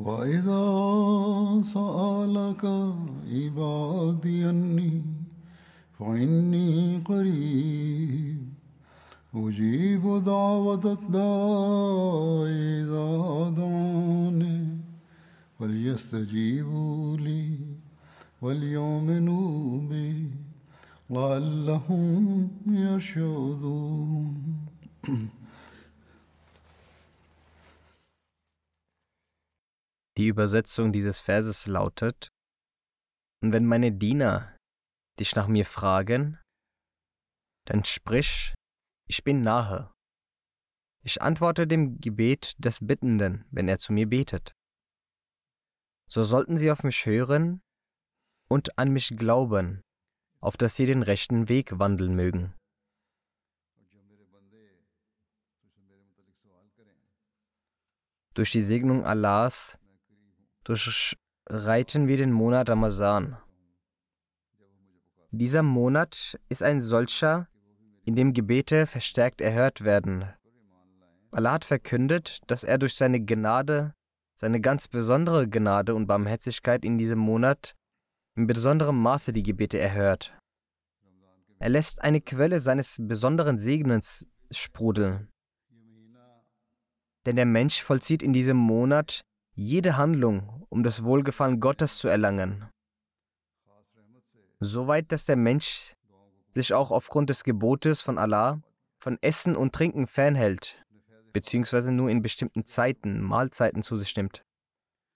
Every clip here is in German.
وإذا سألك عبادي أني فإني قريب أجيب دعوة الداع إذا دعاني فليستجيبوا لي وليؤمنوا بي لعلهم يرشدون. Die Übersetzung dieses Verses lautet, Und wenn meine Diener dich nach mir fragen, dann sprich, ich bin nahe. Ich antworte dem Gebet des Bittenden, wenn er zu mir betet. So sollten sie auf mich hören und an mich glauben, auf dass sie den rechten Weg wandeln mögen. Durch die Segnung Allahs durchreiten wir den Monat Ramazan. Dieser Monat ist ein solcher, in dem Gebete verstärkt erhört werden. Allah hat verkündet, dass er durch seine Gnade, seine ganz besondere Gnade und Barmherzigkeit in diesem Monat in besonderem Maße die Gebete erhört. Er lässt eine Quelle seines besonderen Segnens sprudeln. Denn der Mensch vollzieht in diesem Monat jede Handlung, um das Wohlgefallen Gottes zu erlangen. Soweit, dass der Mensch sich auch aufgrund des Gebotes von Allah von Essen und Trinken fernhält, beziehungsweise nur in bestimmten Zeiten, Mahlzeiten zu sich nimmt.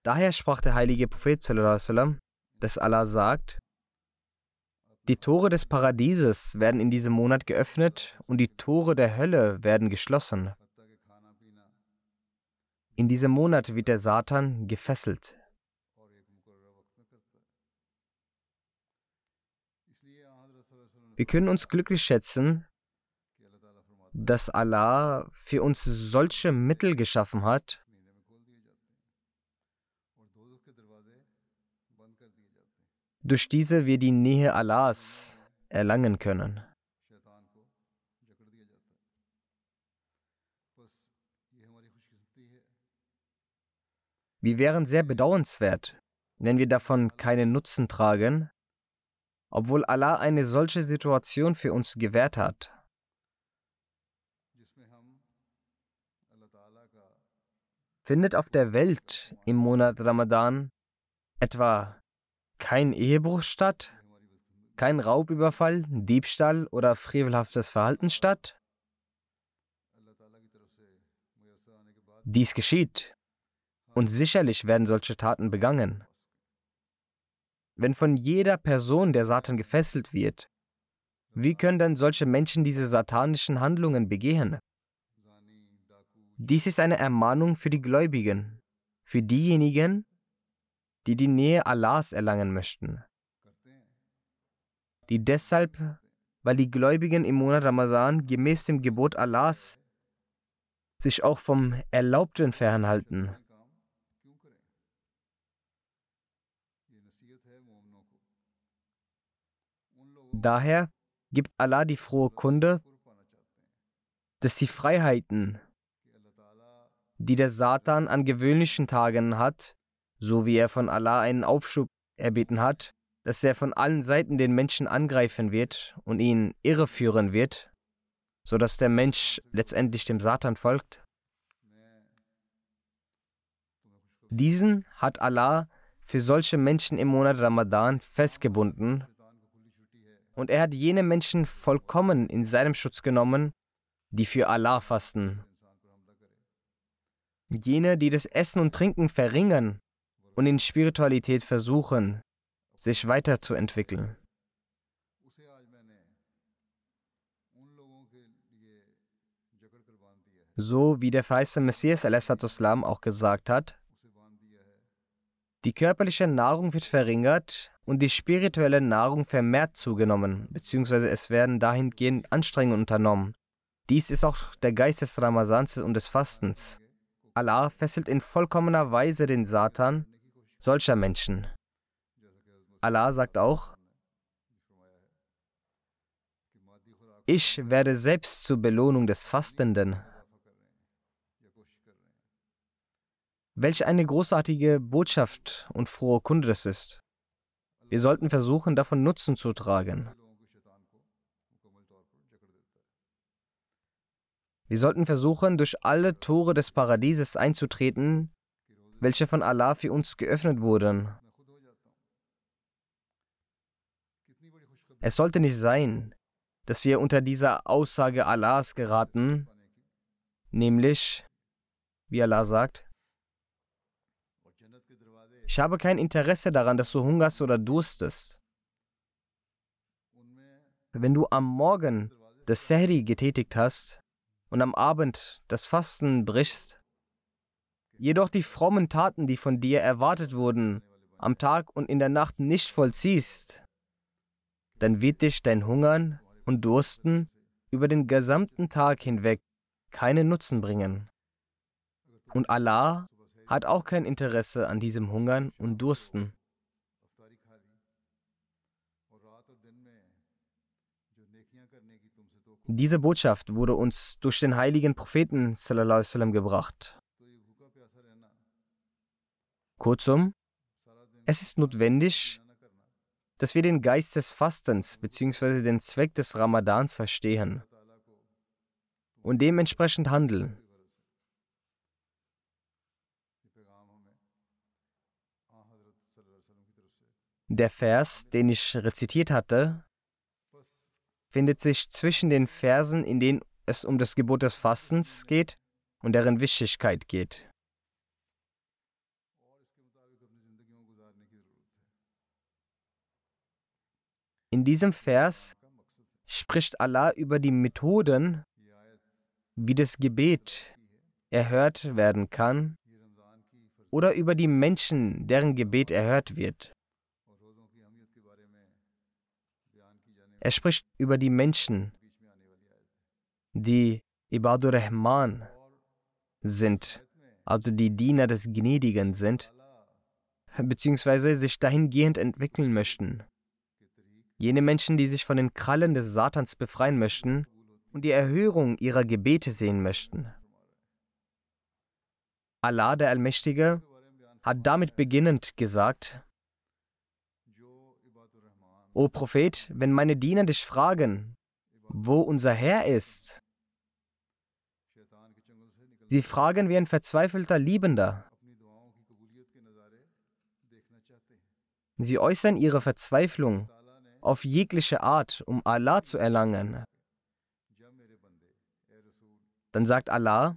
Daher sprach der heilige Prophet, dass Allah sagt, die Tore des Paradieses werden in diesem Monat geöffnet und die Tore der Hölle werden geschlossen. In diesem Monat wird der Satan gefesselt. Wir können uns glücklich schätzen, dass Allah für uns solche Mittel geschaffen hat, durch diese wir die Nähe Allahs erlangen können. Wir wären sehr bedauernswert, wenn wir davon keinen Nutzen tragen, obwohl Allah eine solche Situation für uns gewährt hat. Findet auf der Welt im Monat Ramadan etwa kein Ehebruch statt, kein Raubüberfall, Diebstahl oder frevelhaftes Verhalten statt? Dies geschieht, und sicherlich werden solche Taten begangen. Wenn von jeder Person der Satan gefesselt wird, wie können denn solche Menschen diese satanischen Handlungen begehen? Dies ist eine Ermahnung für die Gläubigen, für diejenigen, die die Nähe Allahs erlangen möchten, die deshalb, weil die Gläubigen im Monat Ramazan gemäß dem Gebot Allahs sich auch vom Erlaubten fernhalten, Daher gibt Allah die frohe Kunde, dass die Freiheiten, die der Satan an gewöhnlichen Tagen hat, so wie er von Allah einen Aufschub erbeten hat, dass er von allen Seiten den Menschen angreifen wird und ihn irreführen wird, so dass der Mensch letztendlich dem Satan folgt. Diesen hat Allah für solche Menschen im Monat Ramadan festgebunden und er hat jene Menschen vollkommen in seinem Schutz genommen, die für Allah fasten. Jene, die das Essen und Trinken verringern und in Spiritualität versuchen, sich weiterzuentwickeln. So wie der verheißene Messias al-Islam auch gesagt hat, die körperliche Nahrung wird verringert und die spirituelle Nahrung vermehrt zugenommen, beziehungsweise es werden dahingehend Anstrengungen unternommen. Dies ist auch der Geist des Ramazans und des Fastens. Allah fesselt in vollkommener Weise den Satan solcher Menschen. Allah sagt auch, ich werde selbst zur Belohnung des Fastenden. Welch eine großartige Botschaft und frohe Kunde das ist. Wir sollten versuchen, davon Nutzen zu tragen. Wir sollten versuchen, durch alle Tore des Paradieses einzutreten, welche von Allah für uns geöffnet wurden. Es sollte nicht sein, dass wir unter dieser Aussage Allahs geraten, nämlich, wie Allah sagt, ich habe kein Interesse daran, dass du hungerst oder durstest. Wenn du am Morgen das Sehri getätigt hast und am Abend das Fasten brichst, jedoch die frommen Taten, die von dir erwartet wurden, am Tag und in der Nacht nicht vollziehst, dann wird dich dein Hungern und Dursten über den gesamten Tag hinweg keinen Nutzen bringen. Und Allah hat auch kein Interesse an diesem Hungern und Dursten. Diese Botschaft wurde uns durch den heiligen Propheten sallam, gebracht. Kurzum, es ist notwendig, dass wir den Geist des Fastens bzw. den Zweck des Ramadans verstehen und dementsprechend handeln. Der Vers, den ich rezitiert hatte, findet sich zwischen den Versen, in denen es um das Gebot des Fastens geht und deren Wichtigkeit geht. In diesem Vers spricht Allah über die Methoden, wie das Gebet erhört werden kann oder über die Menschen, deren Gebet erhört wird. Er spricht über die Menschen, die Ibadur Rahman sind, also die Diener des Gnädigen sind, beziehungsweise sich dahingehend entwickeln möchten. Jene Menschen, die sich von den Krallen des Satans befreien möchten und die Erhörung ihrer Gebete sehen möchten. Allah, der Allmächtige, hat damit beginnend gesagt, O Prophet, wenn meine Diener dich fragen, wo unser Herr ist, sie fragen wie ein verzweifelter Liebender. Sie äußern ihre Verzweiflung auf jegliche Art, um Allah zu erlangen. Dann sagt Allah,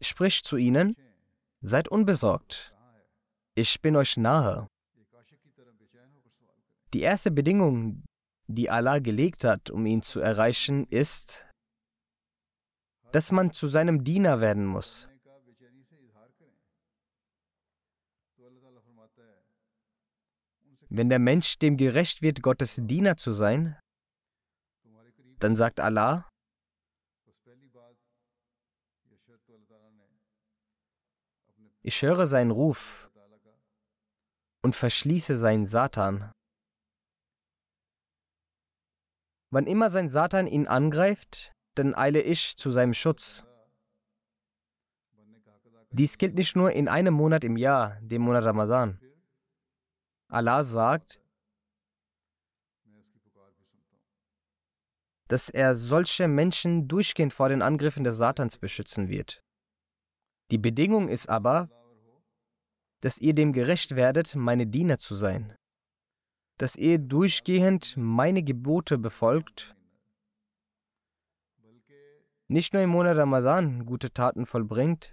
sprich zu ihnen, seid unbesorgt, ich bin euch nahe. Die erste Bedingung, die Allah gelegt hat, um ihn zu erreichen, ist, dass man zu seinem Diener werden muss. Wenn der Mensch dem gerecht wird, Gottes Diener zu sein, dann sagt Allah, ich höre seinen Ruf und verschließe seinen Satan. Wann immer sein Satan ihn angreift, dann eile ich zu seinem Schutz. Dies gilt nicht nur in einem Monat im Jahr, dem Monat Ramazan. Allah sagt, dass er solche Menschen durchgehend vor den Angriffen des Satans beschützen wird. Die Bedingung ist aber, dass ihr dem gerecht werdet, meine Diener zu sein, dass ihr durchgehend meine Gebote befolgt, nicht nur im Monat Ramazan gute Taten vollbringt,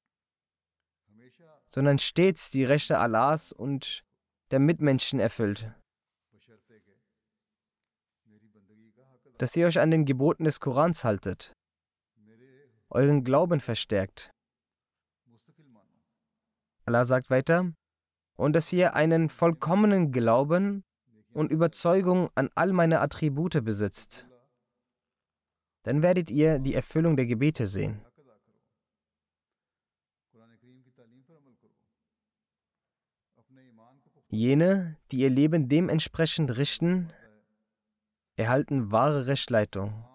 sondern stets die Rechte Allahs und der Mitmenschen erfüllt. Dass ihr euch an den Geboten des Korans haltet, euren Glauben verstärkt. Allah sagt weiter, und dass ihr einen vollkommenen Glauben und Überzeugung an all meine Attribute besitzt. Dann werdet ihr die Erfüllung der Gebete sehen. Jene, die ihr Leben dementsprechend richten, erhalten wahre Rechtleitung.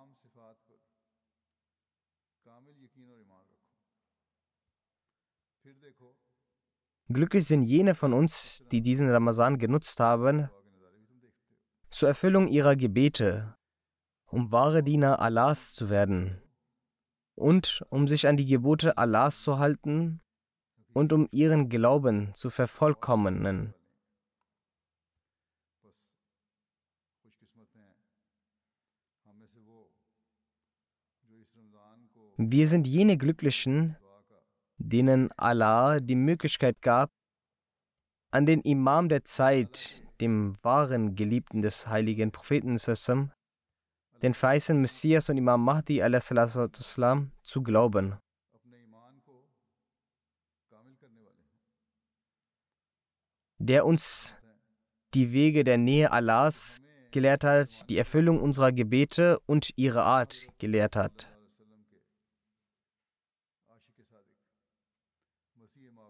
Glücklich sind jene von uns, die diesen Ramazan genutzt haben, zur Erfüllung ihrer Gebete, um wahre Diener Allahs zu werden und um sich an die Gebote Allahs zu halten und um ihren Glauben zu vervollkommnen. Wir sind jene Glücklichen, denen Allah die Möglichkeit gab, an den Imam der Zeit, dem wahren Geliebten des heiligen Propheten, den verheißenen Messias und Imam Mahdi zu glauben. der uns die Wege der Nähe Allahs gelehrt hat, die Erfüllung unserer Gebete und ihre Art gelehrt hat.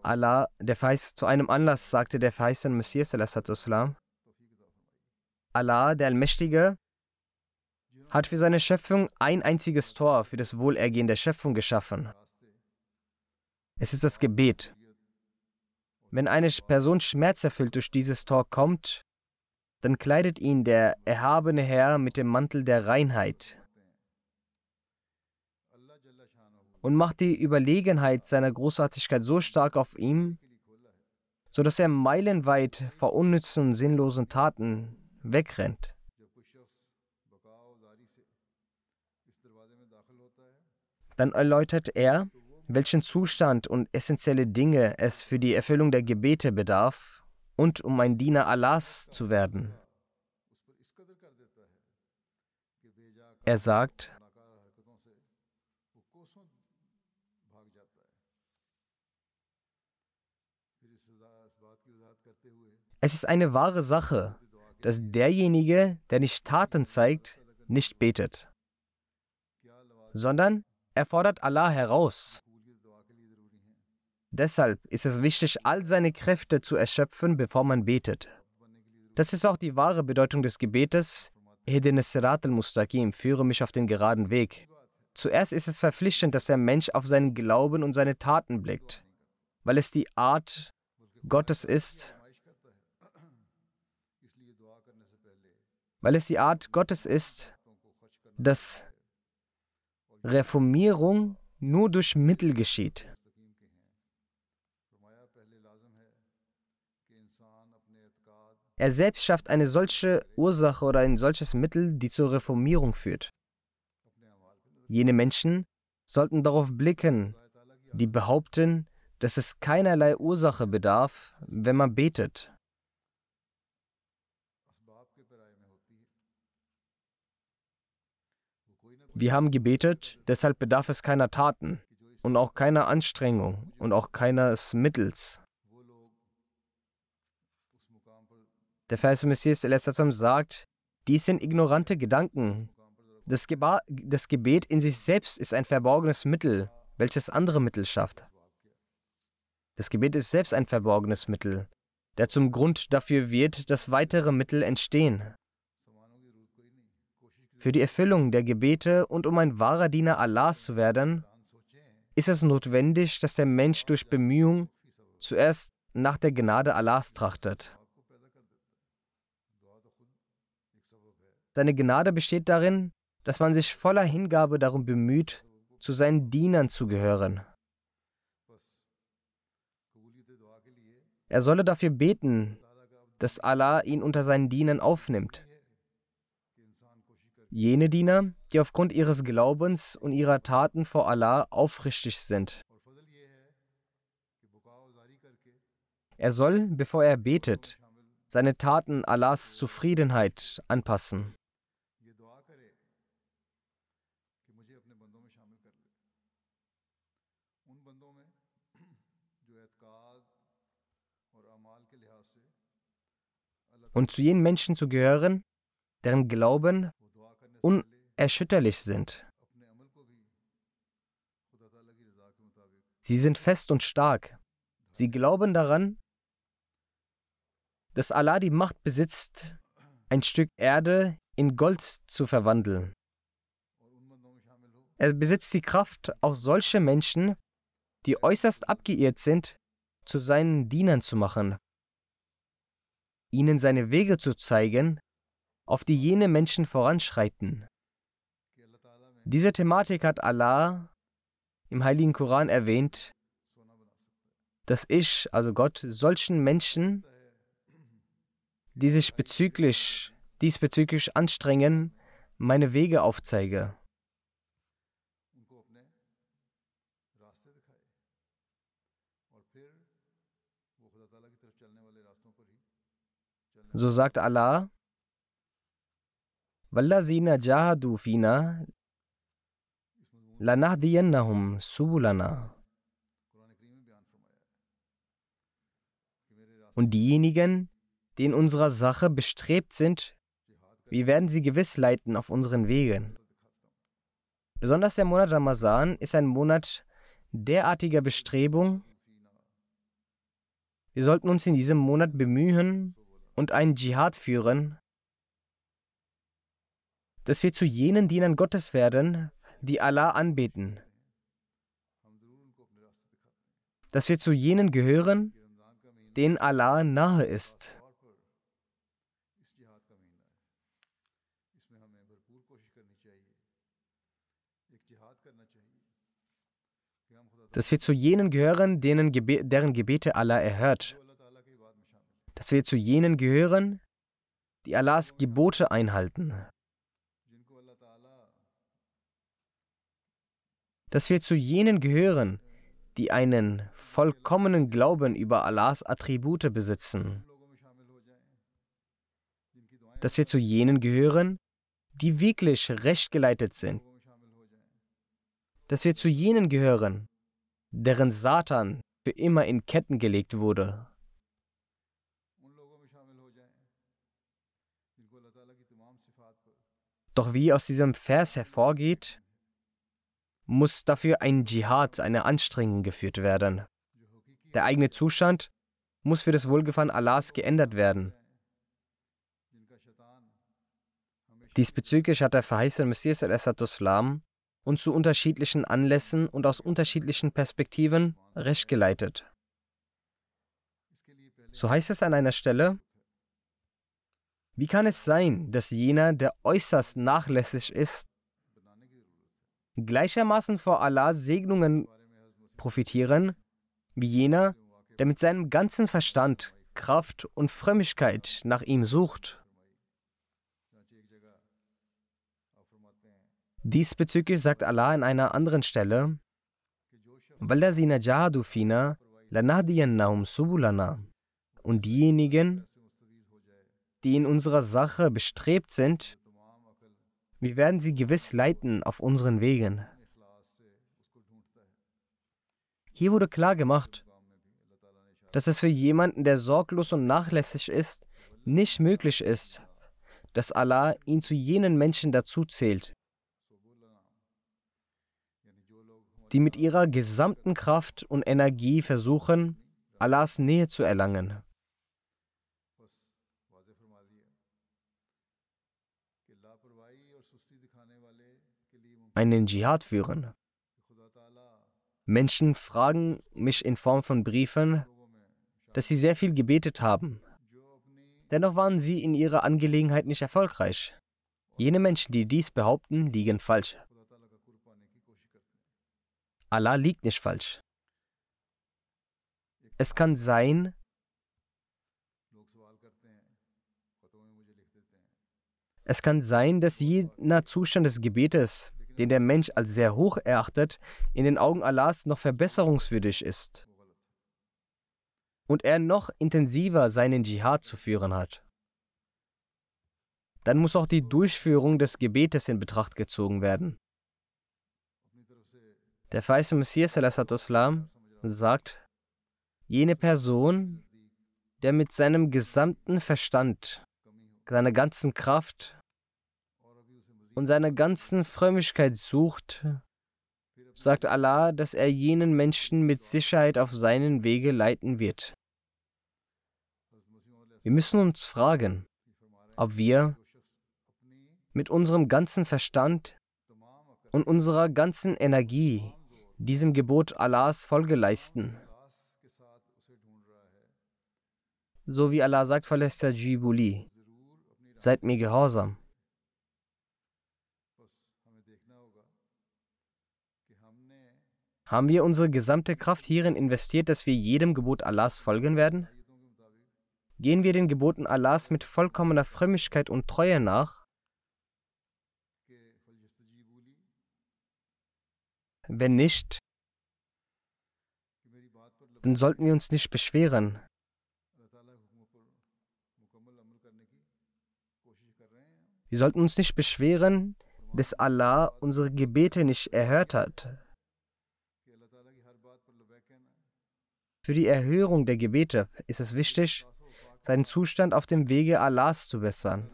Allah, der Verheiß, zu einem Anlass sagte der verheißene Messias, Allah, der Allmächtige, hat für seine Schöpfung ein einziges Tor für das Wohlergehen der Schöpfung geschaffen. Es ist das Gebet. Wenn eine Person schmerzerfüllt durch dieses Tor kommt, dann kleidet ihn der erhabene Herr mit dem Mantel der Reinheit und macht die Überlegenheit seiner Großartigkeit so stark auf ihm, sodass er meilenweit vor unnützen sinnlosen Taten wegrennt. Dann erläutert er, welchen Zustand und essentielle Dinge es für die Erfüllung der Gebete bedarf und um ein Diener Allahs zu werden. Er sagt, Es ist eine wahre Sache, dass derjenige, der nicht Taten zeigt, nicht betet, sondern er fordert Allah heraus. Deshalb ist es wichtig, all seine Kräfte zu erschöpfen, bevor man betet. Das ist auch die wahre Bedeutung des Gebetes. Sirat al-Mustaqim, führe mich auf den geraden Weg. Zuerst ist es verpflichtend, dass der Mensch auf seinen Glauben und seine Taten blickt, weil es die Art Gottes ist, weil es die Art Gottes ist, dass Reformierung nur durch Mittel geschieht. Er selbst schafft eine solche Ursache oder ein solches Mittel, die zur Reformierung führt. Jene Menschen sollten darauf blicken, die behaupten, dass es keinerlei Ursache bedarf, wenn man betet. Wir haben gebetet, deshalb bedarf es keiner Taten und auch keiner Anstrengung und auch keines Mittels. Der Vers Messias sagt, dies sind ignorante Gedanken. Das, Geba das Gebet in sich selbst ist ein verborgenes Mittel, welches andere Mittel schafft. Das Gebet ist selbst ein verborgenes Mittel, der zum Grund dafür wird, dass weitere Mittel entstehen. Für die Erfüllung der Gebete und um ein wahrer Diener Allahs zu werden, ist es notwendig, dass der Mensch durch Bemühung zuerst nach der Gnade Allahs trachtet. Seine Gnade besteht darin, dass man sich voller Hingabe darum bemüht, zu seinen Dienern zu gehören. Er solle dafür beten, dass Allah ihn unter seinen Dienern aufnimmt. Jene Diener, die aufgrund ihres Glaubens und ihrer Taten vor Allah aufrichtig sind. Er soll, bevor er betet, seine Taten Allahs Zufriedenheit anpassen. Und zu jenen Menschen zu gehören, deren Glauben unerschütterlich sind. Sie sind fest und stark. Sie glauben daran, dass Allah die Macht besitzt, ein Stück Erde in Gold zu verwandeln. Er besitzt die Kraft, auch solche Menschen, die äußerst abgeirrt sind, zu seinen Dienern zu machen, ihnen seine Wege zu zeigen, auf die jene Menschen voranschreiten. Diese Thematik hat Allah im Heiligen Koran erwähnt, dass ich, also Gott, solchen Menschen, die sich bezüglich, diesbezüglich anstrengen, meine Wege aufzeige. So sagt Allah, Wallazina jahadu fina lanahdiyannahum subulana. Und diejenigen, die in unserer Sache bestrebt sind, wir werden sie gewiss leiten auf unseren Wegen. Besonders der Monat Ramazan ist ein Monat derartiger Bestrebung. Wir sollten uns in diesem Monat bemühen, und einen Dschihad führen, dass wir zu jenen Dienern Gottes werden, die Allah anbeten, dass wir zu jenen gehören, denen Allah nahe ist. Dass wir zu jenen gehören, denen Gebe deren Gebete Allah erhört dass wir zu jenen gehören, die Allahs Gebote einhalten. Dass wir zu jenen gehören, die einen vollkommenen Glauben über Allahs Attribute besitzen. Dass wir zu jenen gehören, die wirklich rechtgeleitet sind. Dass wir zu jenen gehören, deren Satan für immer in Ketten gelegt wurde. Doch wie aus diesem Vers hervorgeht, muss dafür ein Dschihad, eine Anstrengung geführt werden. Der eigene Zustand muss für das Wohlgefallen Allahs geändert werden. Diesbezüglich hat der verheißene Messias al-Islam uns zu unterschiedlichen Anlässen und aus unterschiedlichen Perspektiven recht geleitet. So heißt es an einer Stelle, wie kann es sein, dass jener, der äußerst nachlässig ist, gleichermaßen vor Allahs Segnungen profitieren, wie jener, der mit seinem ganzen Verstand, Kraft und Frömmigkeit nach ihm sucht? Diesbezüglich sagt Allah an einer anderen Stelle, Und diejenigen, die in unserer Sache bestrebt sind, wir werden sie gewiss leiten auf unseren Wegen. Hier wurde klar gemacht, dass es für jemanden, der sorglos und nachlässig ist, nicht möglich ist, dass Allah ihn zu jenen Menschen dazu zählt, die mit ihrer gesamten Kraft und Energie versuchen, Allahs Nähe zu erlangen. Einen Dschihad führen. Menschen fragen mich in Form von Briefen, dass sie sehr viel gebetet haben. Dennoch waren sie in ihrer Angelegenheit nicht erfolgreich. Jene Menschen, die dies behaupten, liegen falsch. Allah liegt nicht falsch. Es kann sein, es kann sein, dass jener Zustand des Gebetes, den der Mensch als sehr hoch erachtet, in den Augen Allahs noch verbesserungswürdig ist und er noch intensiver seinen Dschihad zu führen hat. Dann muss auch die Durchführung des Gebetes in Betracht gezogen werden. Der verheißene Messias Islam sagt, jene Person, der mit seinem gesamten Verstand, seiner ganzen Kraft und seiner ganzen Frömmigkeit sucht, sagt Allah, dass er jenen Menschen mit Sicherheit auf seinen Wege leiten wird. Wir müssen uns fragen, ob wir mit unserem ganzen Verstand und unserer ganzen Energie diesem Gebot Allahs Folge leisten. So wie Allah sagt, Jibuli, seid mir gehorsam. Haben wir unsere gesamte Kraft hierin investiert, dass wir jedem Gebot Allahs folgen werden? Gehen wir den Geboten Allahs mit vollkommener Frömmigkeit und Treue nach? Wenn nicht, dann sollten wir uns nicht beschweren. Wir sollten uns nicht beschweren, dass Allah unsere Gebete nicht erhört hat. Für die Erhörung der Gebete ist es wichtig, seinen Zustand auf dem Wege Allahs zu bessern.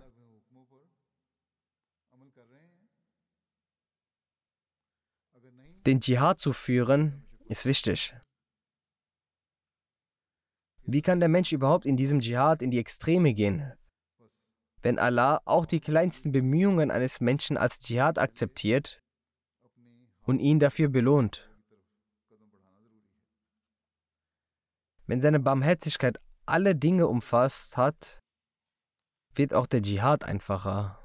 Den Dschihad zu führen ist wichtig. Wie kann der Mensch überhaupt in diesem Dschihad in die Extreme gehen? Wenn Allah auch die kleinsten Bemühungen eines Menschen als Dschihad akzeptiert und ihn dafür belohnt. Wenn seine Barmherzigkeit alle Dinge umfasst hat, wird auch der Dschihad einfacher.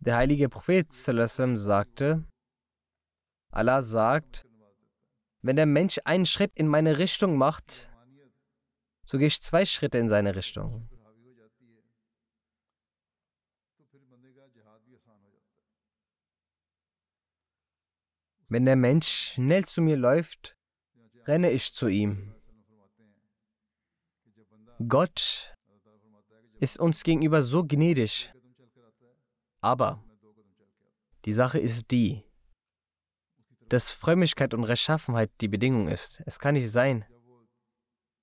Der heilige Prophet sagte, Allah sagt, wenn der Mensch einen Schritt in meine Richtung macht, so gehe ich zwei Schritte in seine Richtung. Wenn der Mensch schnell zu mir läuft, renne ich zu ihm. Gott ist uns gegenüber so gnädig. Aber die Sache ist die, dass Frömmigkeit und Rechtschaffenheit die Bedingung ist. Es kann nicht sein,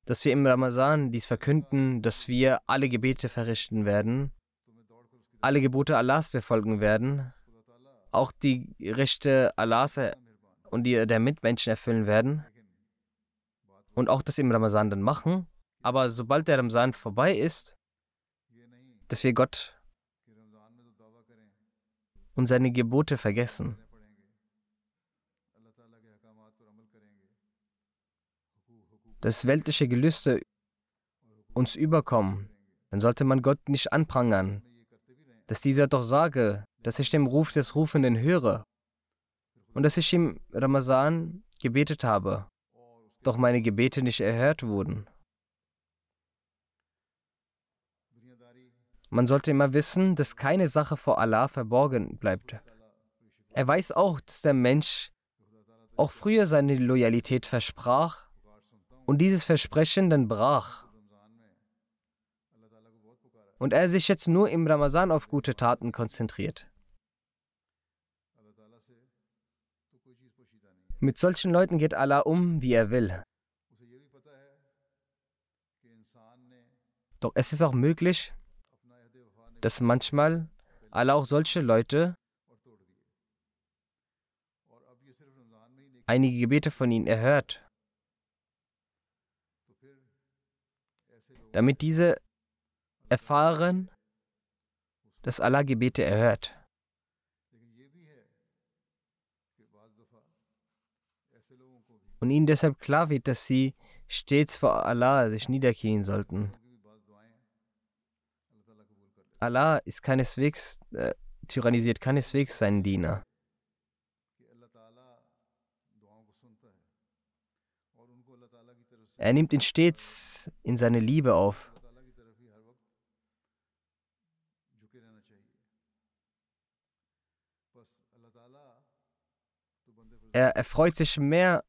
dass wir im Ramazan dies verkünden, dass wir alle Gebete verrichten werden, alle Gebote Allahs befolgen werden, auch die Rechte Allahs und die der Mitmenschen erfüllen werden und auch das im Ramazan dann machen. Aber sobald der Ramazan vorbei ist, dass wir Gott und seine Gebote vergessen. Dass weltliche Gelüste uns überkommen, dann sollte man Gott nicht anprangern, dass dieser doch sage, dass ich dem Ruf des Rufenden höre und dass ich im Ramazan gebetet habe, doch meine Gebete nicht erhört wurden. Man sollte immer wissen, dass keine Sache vor Allah verborgen bleibt. Er weiß auch, dass der Mensch auch früher seine Loyalität versprach und dieses Versprechen dann brach. Und er sich jetzt nur im Ramazan auf gute Taten konzentriert. Mit solchen Leuten geht Allah um, wie er will. Doch es ist auch möglich, dass manchmal Allah auch solche Leute einige Gebete von ihnen erhört. damit diese erfahren, dass Allah Gebete erhört. Und ihnen deshalb klar wird, dass sie stets vor Allah sich niederknien sollten. Allah ist keineswegs, äh, tyrannisiert keineswegs seinen Diener. Er nimmt ihn stets in seine Liebe auf. Er erfreut sich mehr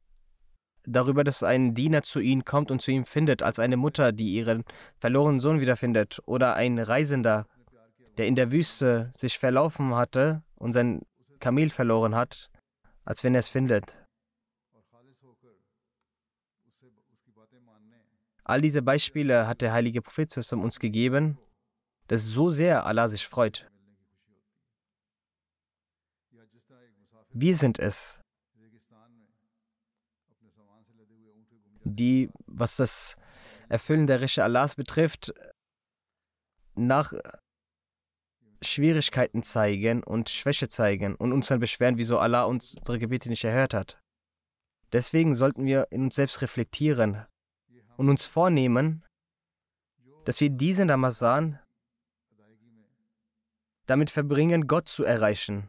darüber, dass ein Diener zu ihm kommt und zu ihm findet, als eine Mutter, die ihren verlorenen Sohn wiederfindet, oder ein Reisender, der in der Wüste sich verlaufen hatte und sein Kamel verloren hat, als wenn er es findet. All diese Beispiele hat der heilige Prophet uns gegeben, dass so sehr Allah sich freut. Wir sind es, die, was das Erfüllen der Rische Allahs betrifft, nach Schwierigkeiten zeigen und Schwäche zeigen und uns dann beschweren, wieso Allah unsere Gebete nicht erhört hat. Deswegen sollten wir in uns selbst reflektieren und uns vornehmen, dass wir diesen Ramazan damit verbringen, Gott zu erreichen.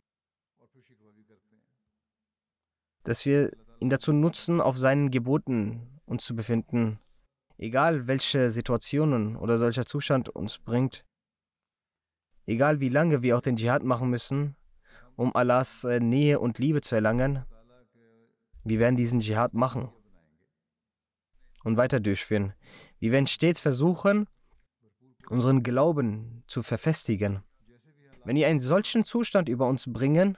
Dass wir ihn dazu nutzen, auf seinen Geboten uns zu befinden, egal welche Situationen oder solcher Zustand uns bringt, egal wie lange wir auch den Dschihad machen müssen, um Allahs äh, Nähe und Liebe zu erlangen, wir werden diesen Dschihad machen und weiter durchführen. Wir werden stets versuchen, unseren Glauben zu verfestigen. Wenn wir einen solchen Zustand über uns bringen,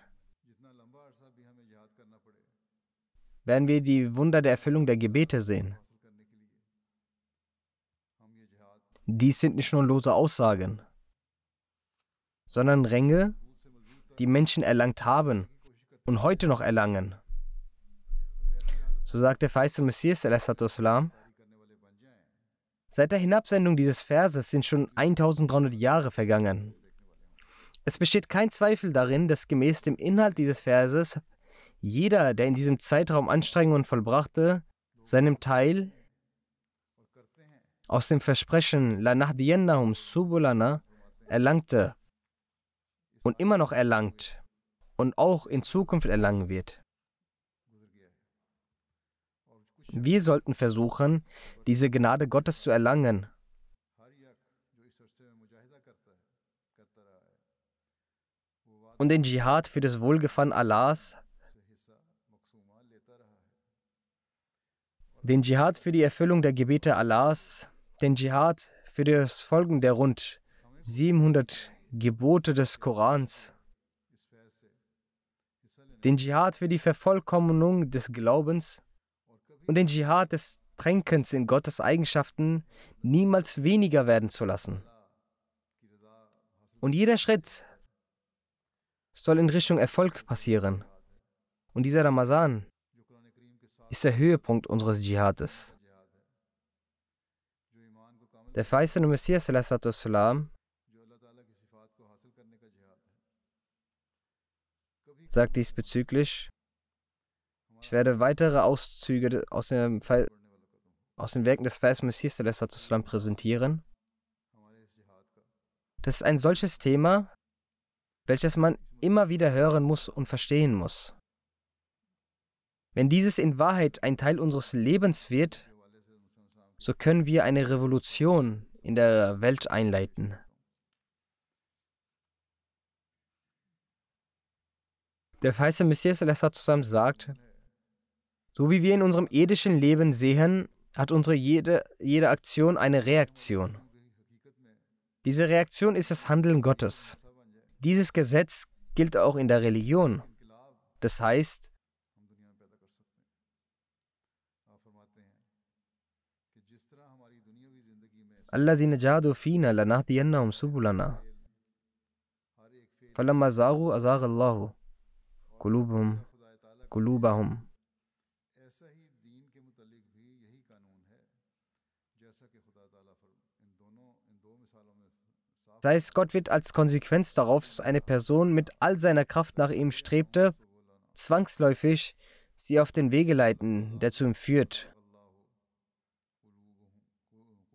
werden wir die Wunder der Erfüllung der Gebete sehen. Dies sind nicht nur lose Aussagen, sondern Ränge, die Menschen erlangt haben und heute noch erlangen. So sagt der feiste Messias, seit der Hinabsendung dieses Verses sind schon 1300 Jahre vergangen. Es besteht kein Zweifel darin, dass gemäß dem Inhalt dieses Verses jeder, der in diesem Zeitraum Anstrengungen vollbrachte, seinem Teil aus dem Versprechen La Nahdiyannahum Subulana erlangte und immer noch erlangt und auch in Zukunft erlangen wird. Wir sollten versuchen, diese Gnade Gottes zu erlangen. Und den Dschihad für das Wohlgefallen Allahs. Den Dschihad für die Erfüllung der Gebete Allahs, den Dschihad für das Folgen der rund 700 Gebote des Korans, den Dschihad für die Vervollkommnung des Glaubens und den Dschihad des Tränkens in Gottes Eigenschaften niemals weniger werden zu lassen. Und jeder Schritt soll in Richtung Erfolg passieren. Und dieser Ramazan ist der Höhepunkt unseres Dschihades. Der verheißene Messias salam, sagt diesbezüglich, ich werde weitere Auszüge aus dem, aus den Werken des verheißenen Messias salam, präsentieren. Das ist ein solches Thema, welches man immer wieder hören muss und verstehen muss. Wenn dieses in Wahrheit ein Teil unseres Lebens wird, so können wir eine Revolution in der Welt einleiten. Der weiße Messias zusammen sagt, so wie wir in unserem irdischen Leben sehen, hat unsere jede, jede Aktion eine Reaktion. Diese Reaktion ist das Handeln Gottes. Dieses Gesetz gilt auch in der Religion. Das heißt, الذين جاهدوا فينا لنهدينهم سبلنا فلما زاغوا أزاغ الله قلوبهم قلوبهم Das heißt, Gott wird als Konsequenz darauf, dass eine Person mit all seiner Kraft nach ihm strebte, zwangsläufig sie auf den Wege leiten, der zu ihm führt.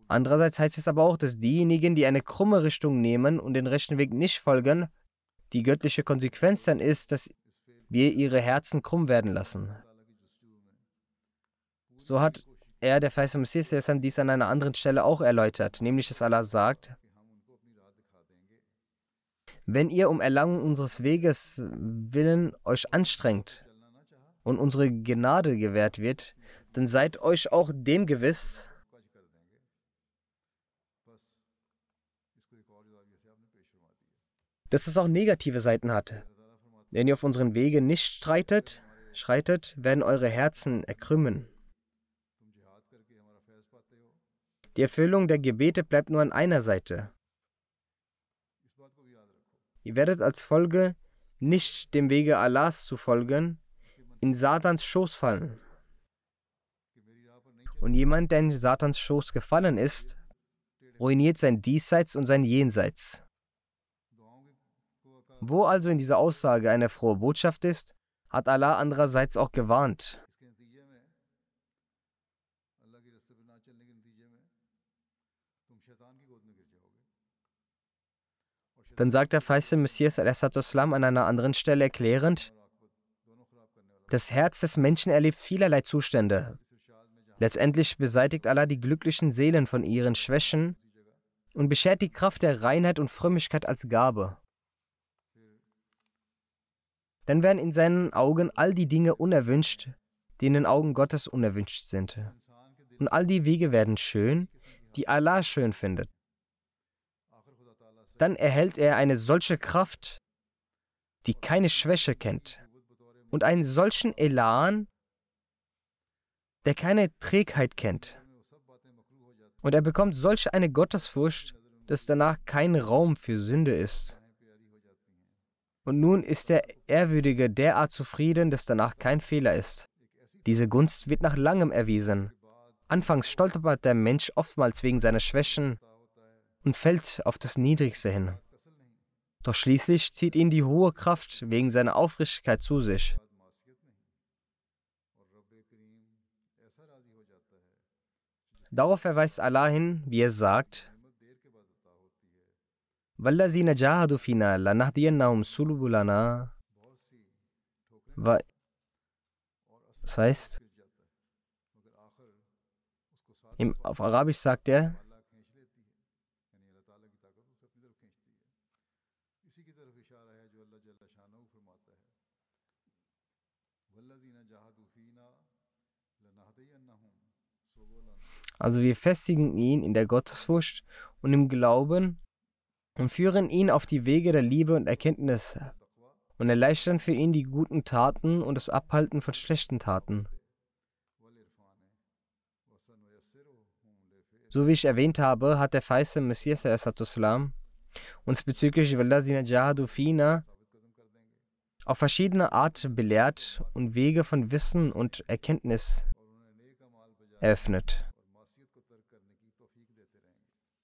Andererseits heißt es aber auch, dass diejenigen, die eine krumme Richtung nehmen und den rechten Weg nicht folgen, die göttliche Konsequenz dann ist, dass wir ihre Herzen krumm werden lassen. So hat er, der Feist Messias, dies an einer anderen Stelle auch erläutert, nämlich dass Allah sagt, wenn ihr um Erlangung unseres Weges willen euch anstrengt und unsere Gnade gewährt wird, dann seid euch auch dem gewiss, dass es auch negative Seiten hat. Wenn ihr auf unseren Wegen nicht streitet, schreitet, werden eure Herzen erkrümmen. Die Erfüllung der Gebete bleibt nur an einer Seite. Ihr werdet als Folge nicht dem Wege Allahs zu folgen, in Satans Schoß fallen. Und jemand, der in Satans Schoß gefallen ist, ruiniert sein Diesseits und sein Jenseits. Wo also in dieser Aussage eine frohe Botschaft ist, hat Allah andererseits auch gewarnt. Dann sagt der feiste Messias al-Islam an einer anderen Stelle erklärend, das Herz des Menschen erlebt vielerlei Zustände. Letztendlich beseitigt Allah die glücklichen Seelen von ihren Schwächen und beschert die Kraft der Reinheit und Frömmigkeit als Gabe. Dann werden in seinen Augen all die Dinge unerwünscht, die in den Augen Gottes unerwünscht sind. Und all die Wege werden schön, die Allah schön findet dann erhält er eine solche Kraft, die keine Schwäche kennt, und einen solchen Elan, der keine Trägheit kennt. Und er bekommt solch eine Gottesfurcht, dass danach kein Raum für Sünde ist. Und nun ist der Ehrwürdige derart zufrieden, dass danach kein Fehler ist. Diese Gunst wird nach langem erwiesen. Anfangs stolpert der Mensch oftmals wegen seiner Schwächen und fällt auf das Niedrigste hin. Doch schließlich zieht ihn die hohe Kraft wegen seiner Aufrichtigkeit zu sich. Darauf verweist Allah hin, wie er sagt, وَالَّذِينَ جَاهَدُوا فِينَا لَنَهْدِيَنَّهُمْ سُلُبُلَنَا Das heißt, im, auf Arabisch sagt er, Also wir festigen ihn in der Gottesfurcht und im Glauben und führen ihn auf die Wege der Liebe und Erkenntnis und erleichtern für ihn die guten Taten und das Abhalten von schlechten Taten. So wie ich erwähnt habe, hat der feiste Messias uns bezüglich Wallazina Jahadu Fina auf verschiedene Art belehrt und Wege von Wissen und Erkenntnis eröffnet.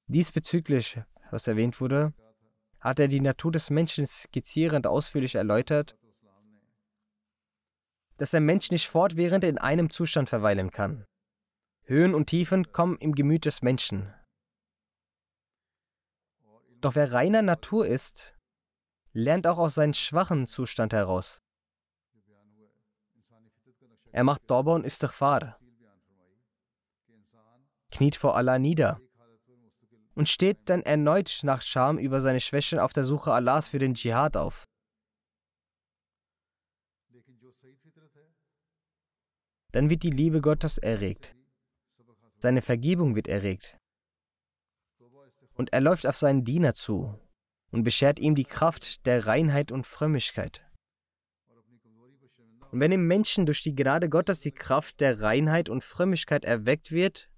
Diesbezüglich, was erwähnt wurde, hat er die Natur des Menschen skizzierend ausführlich erläutert, dass der Mensch nicht fortwährend in einem Zustand verweilen kann. Höhen und Tiefen kommen im Gemüt des Menschen. Doch wer reiner Natur ist, lernt auch aus seinem schwachen Zustand heraus. Er macht Dauber und Istighfar, kniet vor Allah nieder und steht dann erneut nach Scham über seine Schwächen auf der Suche Allahs für den Dschihad auf. Dann wird die Liebe Gottes erregt. Seine Vergebung wird erregt. Und er läuft auf seinen Diener zu und beschert ihm die Kraft der Reinheit und Frömmigkeit. Und wenn im Menschen durch die Gnade Gottes die Kraft der Reinheit und Frömmigkeit erweckt wird,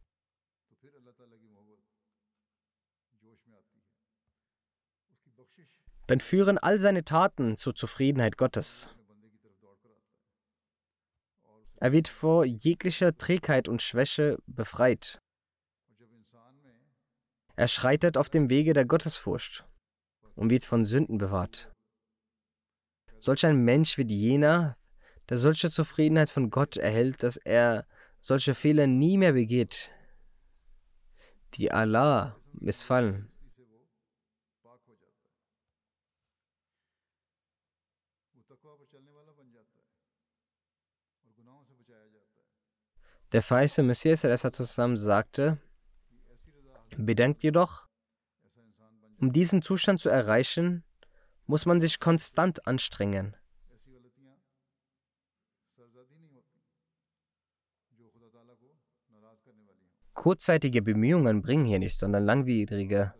dann führen all seine Taten zur Zufriedenheit Gottes. Er wird vor jeglicher Trägheit und Schwäche befreit. Er schreitet auf dem Wege der Gottesfurcht und wird von Sünden bewahrt. Solch ein Mensch wird jener, der solche Zufriedenheit von Gott erhält, dass er solche Fehler nie mehr begeht, die Allah missfallen. Der verheißte Messias zusammen sagte, bedenkt jedoch, um diesen Zustand zu erreichen, muss man sich konstant anstrengen. Kurzzeitige Bemühungen bringen hier nichts, sondern langwierige.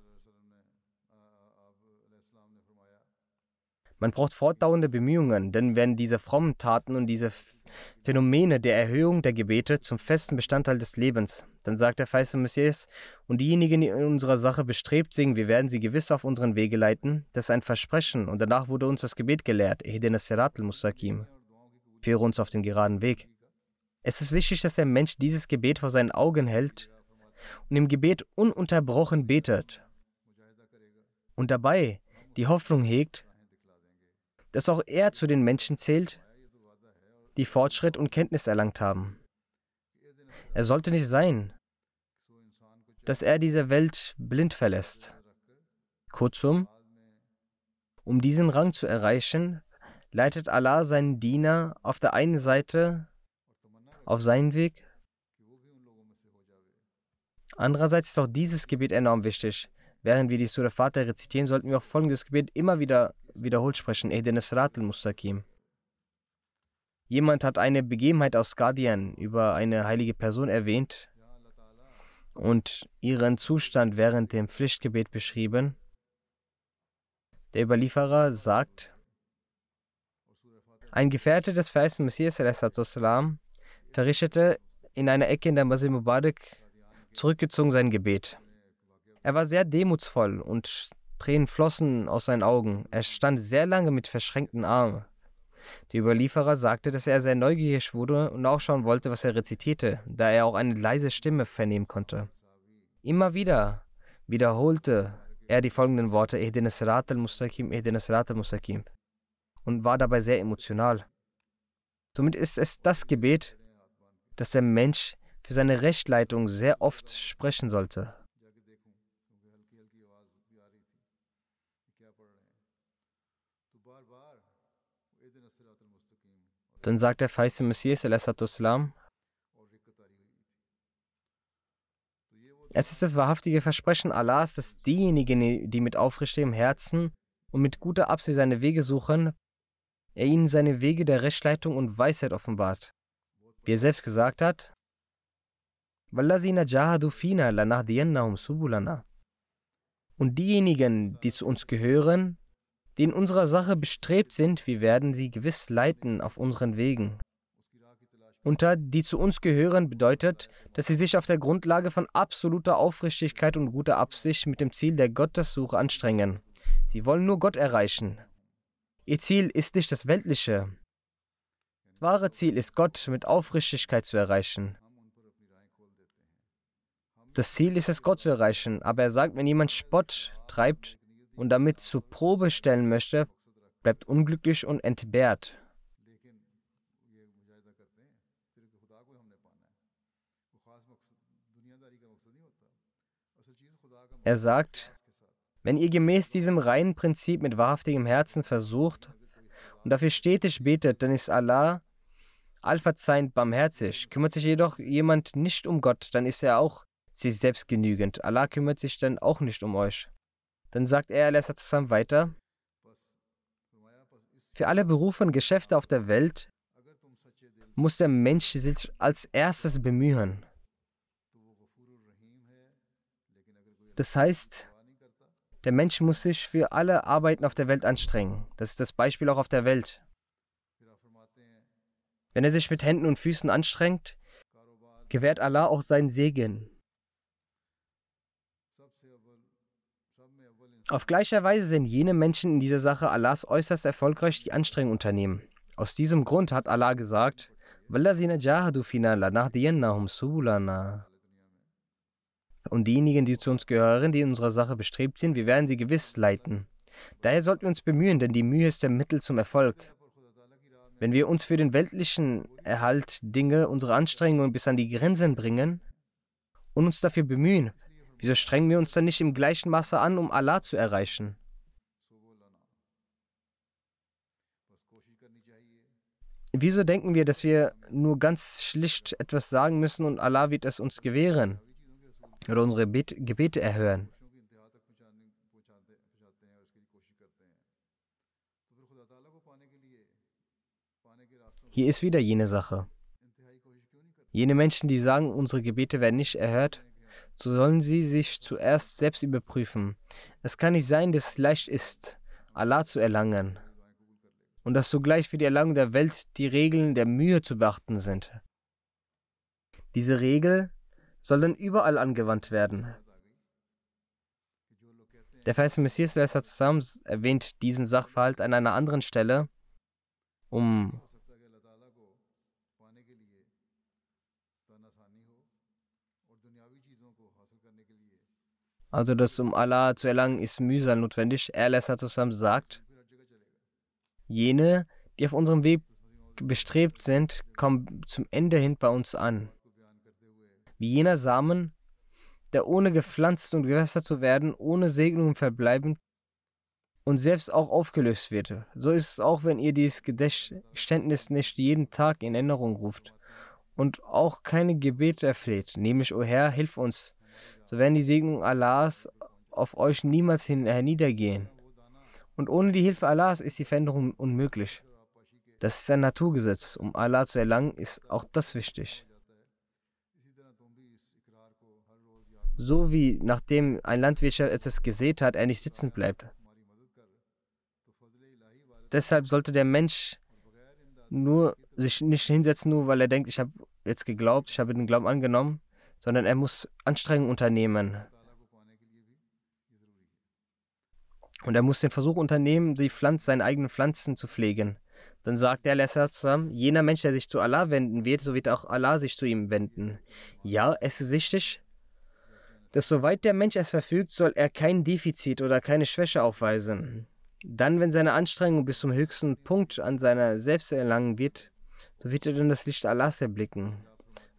Man braucht fortdauernde Bemühungen, denn wenn diese frommen Taten und diese Phänomene der Erhöhung der Gebete zum festen Bestandteil des Lebens. Dann sagt der feiste Messias, und diejenigen, die in unserer Sache bestrebt sind, wir werden sie gewiss auf unseren Wege leiten. Das ist ein Versprechen. Und danach wurde uns das Gebet gelehrt, Ehdene Serat al-Mustaqim. Führe uns auf den geraden Weg. Es ist wichtig, dass der Mensch dieses Gebet vor seinen Augen hält und im Gebet ununterbrochen betet. Und dabei die Hoffnung hegt, dass auch er zu den Menschen zählt, die Fortschritt und Kenntnis erlangt haben. Er sollte nicht sein, dass er diese Welt blind verlässt. Kurzum, um diesen Rang zu erreichen, leitet Allah seinen Diener auf der einen Seite auf seinen Weg. Andererseits ist auch dieses Gebet enorm wichtig. Während wir die Surah Vater rezitieren, sollten wir auch folgendes Gebet immer wieder wiederholt sprechen. Ehdin al-Mustaqim. Jemand hat eine Begebenheit aus Guardian über eine heilige Person erwähnt und ihren Zustand während dem Pflichtgebet beschrieben. Der Überlieferer sagt, ein Gefährte des verheißten Messias verrichtete in einer Ecke in der Masjid Mubarak zurückgezogen sein Gebet. Er war sehr demutsvoll und Tränen flossen aus seinen Augen. Er stand sehr lange mit verschränkten Armen. Der Überlieferer sagte, dass er sehr neugierig wurde und nachschauen wollte, was er rezitierte, da er auch eine leise Stimme vernehmen konnte. Immer wieder wiederholte er die folgenden Worte, Ehdin Sirat al-Mustaqim, Ehdin Sirat al-Mustaqim, und war dabei sehr emotional. Somit ist es das Gebet, das der Mensch für seine Rechtleitung sehr oft sprechen sollte. Dann sagt der feiste Messias, es ist das wahrhaftige Versprechen Allahs, dass diejenigen, die mit aufrichtigem Herzen und mit guter Absicht seine Wege suchen, er ihnen seine Wege der Rechtleitung und Weisheit offenbart. Wie er selbst gesagt hat, Und diejenigen, die zu uns gehören, die in unserer Sache bestrebt sind, wir werden sie gewiss leiten auf unseren Wegen. Unter die zu uns gehören bedeutet, dass sie sich auf der Grundlage von absoluter Aufrichtigkeit und guter Absicht mit dem Ziel der Gottessuche anstrengen. Sie wollen nur Gott erreichen. Ihr Ziel ist nicht das Weltliche. Das wahre Ziel ist Gott mit Aufrichtigkeit zu erreichen. Das Ziel ist es, Gott zu erreichen, aber er sagt, wenn jemand Spott treibt, und damit zur Probe stellen möchte, bleibt unglücklich und entbehrt. Er sagt, wenn ihr gemäß diesem reinen Prinzip mit wahrhaftigem Herzen versucht und dafür stetig betet, dann ist Allah allverzeihend barmherzig. Kümmert sich jedoch jemand nicht um Gott, dann ist er auch sich selbst genügend. Allah kümmert sich dann auch nicht um euch. Dann sagt er, er zusammen weiter, für alle Berufe und Geschäfte auf der Welt muss der Mensch sich als erstes bemühen. Das heißt, der Mensch muss sich für alle Arbeiten auf der Welt anstrengen. Das ist das Beispiel auch auf der Welt. Wenn er sich mit Händen und Füßen anstrengt, gewährt Allah auch seinen Segen. Auf gleicher Weise sind jene Menschen in dieser Sache Allahs äußerst erfolgreich, die Anstrengung unternehmen. Aus diesem Grund hat Allah gesagt, Und diejenigen, die zu uns gehören, die in unserer Sache bestrebt sind, wir werden sie gewiss leiten. Daher sollten wir uns bemühen, denn die Mühe ist der Mittel zum Erfolg. Wenn wir uns für den weltlichen Erhalt Dinge, unsere Anstrengungen bis an die Grenzen bringen und uns dafür bemühen, wieso strengen wir uns dann nicht im gleichen Maße an, um Allah zu erreichen? Wieso denken wir, dass wir nur ganz schlicht etwas sagen müssen und Allah wird es uns gewähren oder unsere Bet Gebete erhören? Hier ist wieder jene Sache. Jene Menschen, die sagen, unsere Gebete werden nicht erhört, so sollen sie sich zuerst selbst überprüfen. Es kann nicht sein, dass es leicht ist, Allah zu erlangen und dass sogleich für die Erlangung der Welt die Regeln der Mühe zu beachten sind. Diese Regel soll dann überall angewandt werden. Der verheißene Messias zusammen erwähnt diesen Sachverhalt an einer anderen Stelle, um Also das um Allah zu erlangen ist Mühsal notwendig. Er zusammen sagt, jene, die auf unserem Weg bestrebt sind, kommen zum Ende hin bei uns an. Wie jener Samen, der ohne gepflanzt und gewässert zu werden, ohne Segnungen verbleibend und selbst auch aufgelöst wird. So ist es auch, wenn ihr dieses Geständnis nicht jeden Tag in Erinnerung ruft und auch keine Gebete erfleht, nämlich, O Herr, hilf uns so werden die Segnungen Allahs auf euch niemals herniedergehen. Und ohne die Hilfe Allahs ist die Veränderung unmöglich. Das ist ein Naturgesetz. Um Allah zu erlangen, ist auch das wichtig. So wie nachdem ein Landwirt etwas gesät hat, er nicht sitzen bleibt. Deshalb sollte der Mensch nur sich nicht hinsetzen, nur weil er denkt, ich habe jetzt geglaubt, ich habe den Glauben angenommen, sondern er muss Anstrengungen unternehmen. Und er muss den Versuch unternehmen, die Pflanze, seine eigenen Pflanzen zu pflegen. Dann sagt der Lesser zusammen, jener Mensch, der sich zu Allah wenden wird, so wird auch Allah sich zu ihm wenden. Ja, es ist wichtig, dass soweit der Mensch es verfügt, soll er kein Defizit oder keine Schwäche aufweisen. Dann, wenn seine Anstrengung bis zum höchsten Punkt an seiner Selbst erlangen wird, so wird er dann das Licht Allahs erblicken.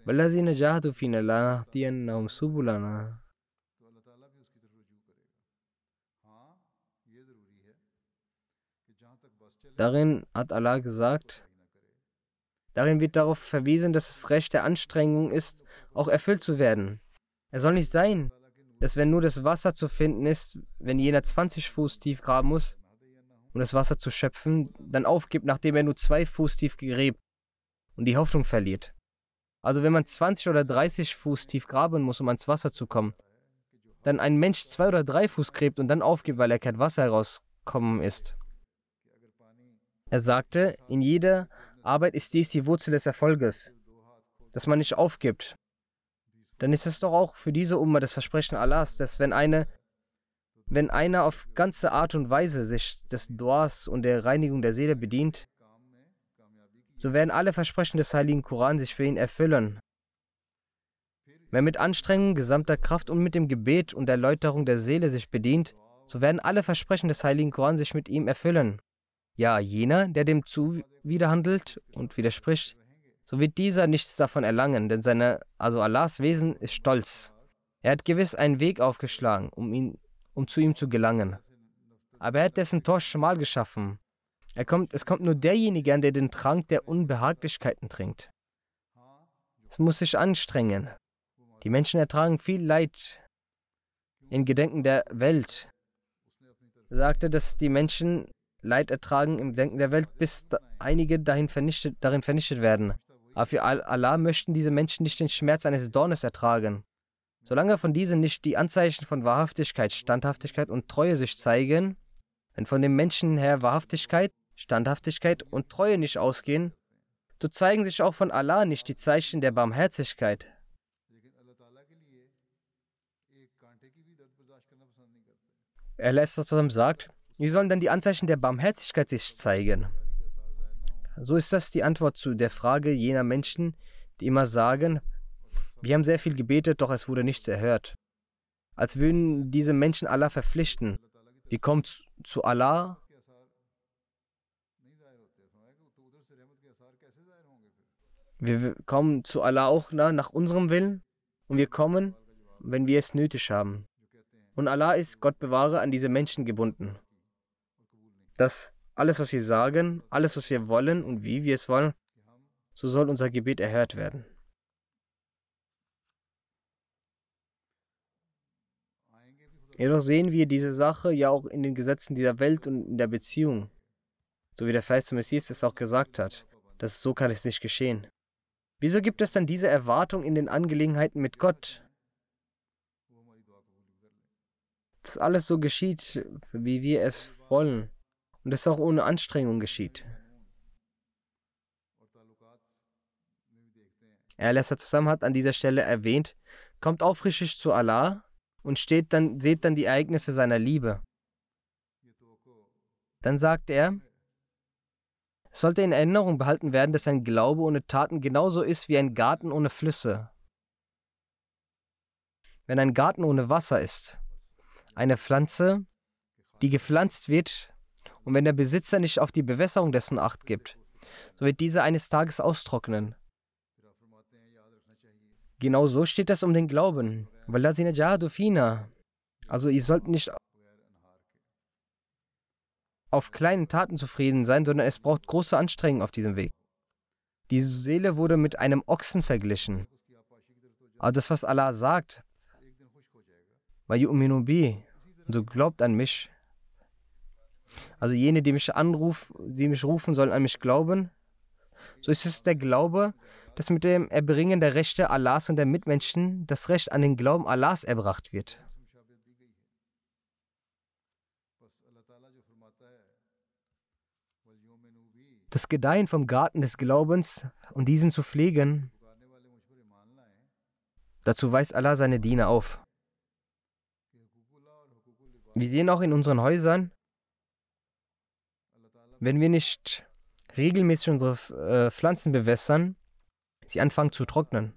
والذين جاهدوا فينا لنهدينهم سبلنا Darin hat Allah gesagt, darin wird darauf verwiesen, dass es Recht der Anstrengung ist, auch erfüllt zu werden. Es soll nicht sein, dass wenn nur das Wasser zu finden ist, wenn jener 20 Fuß tief graben muss, um das Wasser zu schöpfen, dann aufgibt, nachdem er nur zwei Fuß tief gräbt und die Hoffnung verliert. Also wenn man 20 oder 30 Fuß tief graben muss, um ans Wasser zu kommen, dann ein Mensch zwei oder drei Fuß gräbt und dann aufgibt, weil er kein Wasser herauskommen ist. Er sagte, in jeder Arbeit ist dies die Wurzel des Erfolges, dass man nicht aufgibt. Dann ist es doch auch für diese Umma das Versprechen Allahs, dass wenn eine wenn einer auf ganze Art und Weise sich des Duas und der Reinigung der Seele bedient, so werden alle Versprechen des heiligen Koran sich für ihn erfüllen. Wer mit Anstrengung, gesamter Kraft und mit dem Gebet und Erläuterung der Seele sich bedient, so werden alle Versprechen des heiligen Koran sich mit ihm erfüllen. Ja, jener, der dem zuwiderhandelt und widerspricht, so wird dieser nichts davon erlangen, denn seine, also Allahs Wesen ist stolz. Er hat gewiss einen Weg aufgeschlagen, um, ihn, um zu ihm zu gelangen. Aber er hat dessen Tor schmal geschaffen er kommt, es kommt nur derjenige an, der den Trank der Unbehaglichkeiten trinkt. Es muss sich anstrengen. Die Menschen ertragen viel Leid in Gedenken der Welt. Er sagte, dass die Menschen Leid ertragen im Gedenken der Welt, bis einige dahin vernichtet, darin vernichtet werden. Aber für Allah möchten diese Menschen nicht den Schmerz eines Dornes ertragen. Solange von diesen nicht die Anzeichen von Wahrhaftigkeit, Standhaftigkeit und Treue sich zeigen, wenn von dem Menschen her Wahrhaftigkeit, Standhaftigkeit und Treue nicht ausgehen, so zeigen sich auch von Allah nicht die Zeichen der Barmherzigkeit. Er lässt zusammen sagt, wie sollen dann die Anzeichen der Barmherzigkeit sich zeigen? So ist das die Antwort zu der Frage jener Menschen, die immer sagen, wir haben sehr viel gebetet, doch es wurde nichts erhört. als würden diese Menschen Allah verpflichten. Wir kommen zu Allah Wir kommen zu Allah auch na, nach unserem Willen und wir kommen, wenn wir es nötig haben. Und Allah ist, Gott bewahre, an diese Menschen gebunden. Dass alles, was wir sagen, alles, was wir wollen und wie wir es wollen, so soll unser Gebet erhört werden. Jedoch sehen wir diese Sache ja auch in den Gesetzen dieser Welt und in der Beziehung. So wie der Feiste Messias es auch gesagt hat, dass so kann es nicht geschehen. Wieso gibt es dann diese Erwartung in den Angelegenheiten mit Gott? Dass alles so geschieht, wie wir es wollen und es auch ohne Anstrengung geschieht. Er lässt zusammen hat an dieser Stelle erwähnt, kommt aufrichtig zu Allah und steht dann, seht dann die Ereignisse seiner Liebe. Dann sagt er, sollte in Erinnerung behalten werden, dass ein Glaube ohne Taten genauso ist wie ein Garten ohne Flüsse. Wenn ein Garten ohne Wasser ist, eine Pflanze, die gepflanzt wird, und wenn der Besitzer nicht auf die Bewässerung dessen Acht gibt, so wird diese eines Tages austrocknen. Genau so steht das um den Glauben. Also ihr sollt nicht auf kleinen Taten zufrieden sein, sondern es braucht große Anstrengung auf diesem Weg. Diese Seele wurde mit einem Ochsen verglichen. Aber das, was Allah sagt, und so glaubt an mich. Also jene, die mich anrufen, die mich rufen, sollen an mich glauben. So ist es der Glaube, dass mit dem Erbringen der Rechte Allahs und der Mitmenschen das Recht an den Glauben Allahs erbracht wird. Das Gedeihen vom Garten des Glaubens und diesen zu pflegen, dazu weist Allah seine Diener auf. Wir sehen auch in unseren Häusern, wenn wir nicht regelmäßig unsere äh, Pflanzen bewässern, sie anfangen zu trocknen.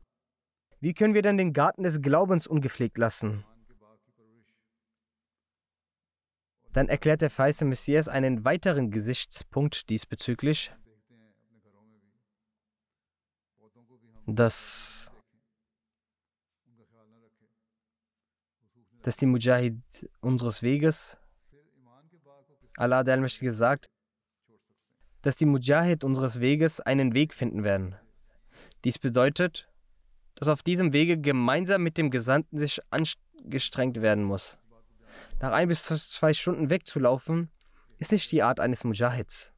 Wie können wir dann den Garten des Glaubens ungepflegt lassen? Dann erklärt der Feiste Messias einen weiteren Gesichtspunkt diesbezüglich, dass, dass die Mujahid unseres Weges, Allah der Allmächtige sagt, dass die Mujahid unseres Weges einen Weg finden werden. Dies bedeutet, dass auf diesem Wege gemeinsam mit dem Gesandten sich angestrengt werden muss. Nach ein bis zwei Stunden wegzulaufen, ist nicht die Art eines Mujahids.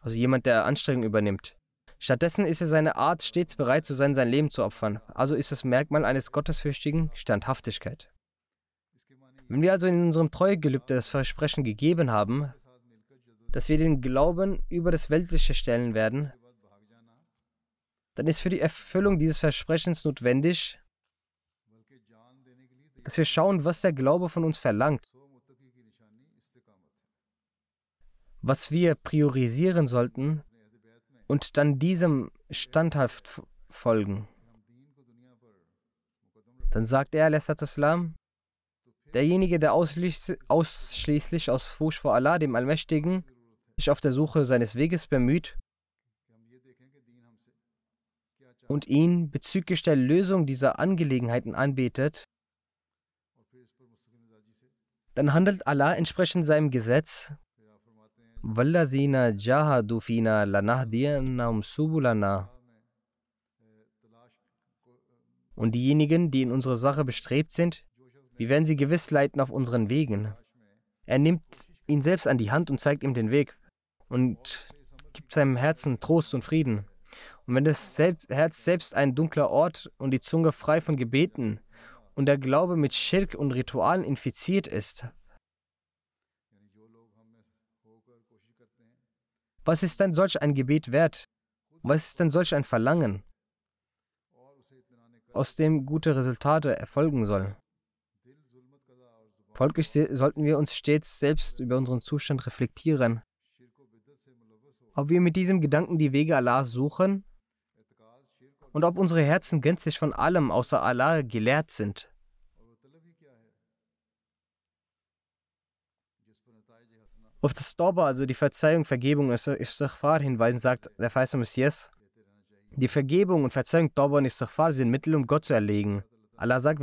Also jemand, der Anstrengung übernimmt. Stattdessen ist er seine Art, stets bereit zu sein, sein Leben zu opfern. Also ist das Merkmal eines Gottesfürchtigen Standhaftigkeit. Wenn wir also in unserem Treuegelübde das Versprechen gegeben haben, dass wir den Glauben über das Weltliche stellen werden, dann ist für die Erfüllung dieses Versprechens notwendig, dass wir schauen, was der Glaube von uns verlangt, was wir priorisieren sollten und dann diesem standhaft folgen. Dann sagt er, Islam, derjenige, der ausschließlich aus Furcht vor Allah, dem Allmächtigen, sich auf der Suche seines Weges bemüht und ihn bezüglich der Lösung dieser Angelegenheiten anbetet, dann handelt Allah entsprechend seinem Gesetz. Und diejenigen, die in unserer Sache bestrebt sind, wir werden sie gewiss leiten auf unseren Wegen. Er nimmt ihn selbst an die Hand und zeigt ihm den Weg und gibt seinem Herzen Trost und Frieden. Und wenn das Herz selbst ein dunkler Ort und die Zunge frei von Gebeten und der Glaube mit Schirk und Ritualen infiziert ist, was ist dann solch ein Gebet wert? Was ist denn solch ein Verlangen, aus dem gute Resultate erfolgen sollen? Folglich sollten wir uns stets selbst über unseren Zustand reflektieren. Ob wir mit diesem Gedanken die Wege Allahs suchen und ob unsere Herzen gänzlich von allem außer Allah gelehrt sind. Auf das Tauba, also die Verzeihung, Vergebung, Istighfar hinweisen, sagt der Feist Messias, die Vergebung und Verzeihung, Tauba und Istighfar sind Mittel, um Gott zu erlegen. Allah sagt,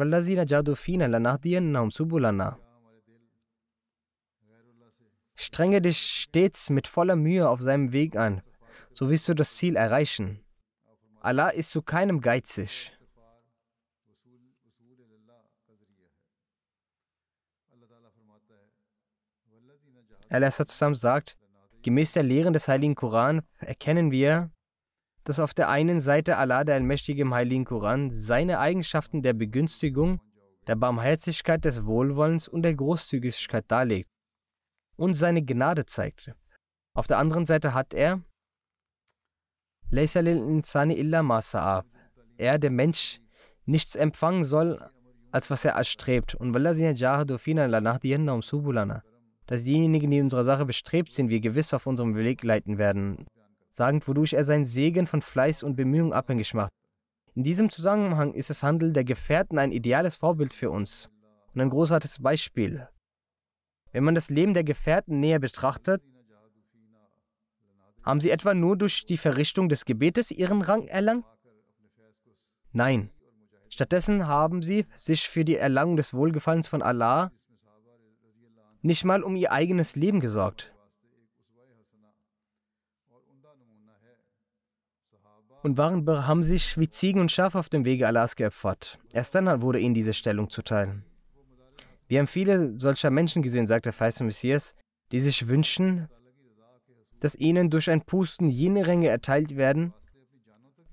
Strenge dich stets mit voller Mühe auf seinem Weg an, so wirst du das Ziel erreichen. Allah ist zu keinem geizig. Allah zusammen sagt, gemäß der Lehren des Heiligen Koran erkennen wir, dass auf der einen Seite Allah der Allmächtige im Heiligen Koran seine Eigenschaften der Begünstigung, der Barmherzigkeit, des Wohlwollens und der Großzügigkeit darlegt und seine Gnade zeigt. Auf der anderen Seite hat er Er, der Mensch, nichts empfangen soll, als was er erstrebt. Und dass diejenigen, die unserer Sache bestrebt sind, wir gewiss auf unserem Weg leiten werden, sagend, wodurch er seinen Segen von Fleiß und Bemühung abhängig macht. In diesem Zusammenhang ist das Handeln der Gefährten ein ideales Vorbild für uns und ein großartiges Beispiel. Wenn man das Leben der Gefährten näher betrachtet, haben sie etwa nur durch die Verrichtung des Gebetes ihren Rang erlangt? Nein. Stattdessen haben sie sich für die Erlangung des Wohlgefallens von Allah nicht mal um ihr eigenes Leben gesorgt. Und waren haben sich wie Ziegen und Schafe auf dem Wege Allahs geopfert. Erst dann wurde ihnen diese Stellung zuteil. Wir haben viele solcher Menschen gesehen, sagt der Feist Messias, die sich wünschen, dass ihnen durch ein Pusten jene Ränge erteilt werden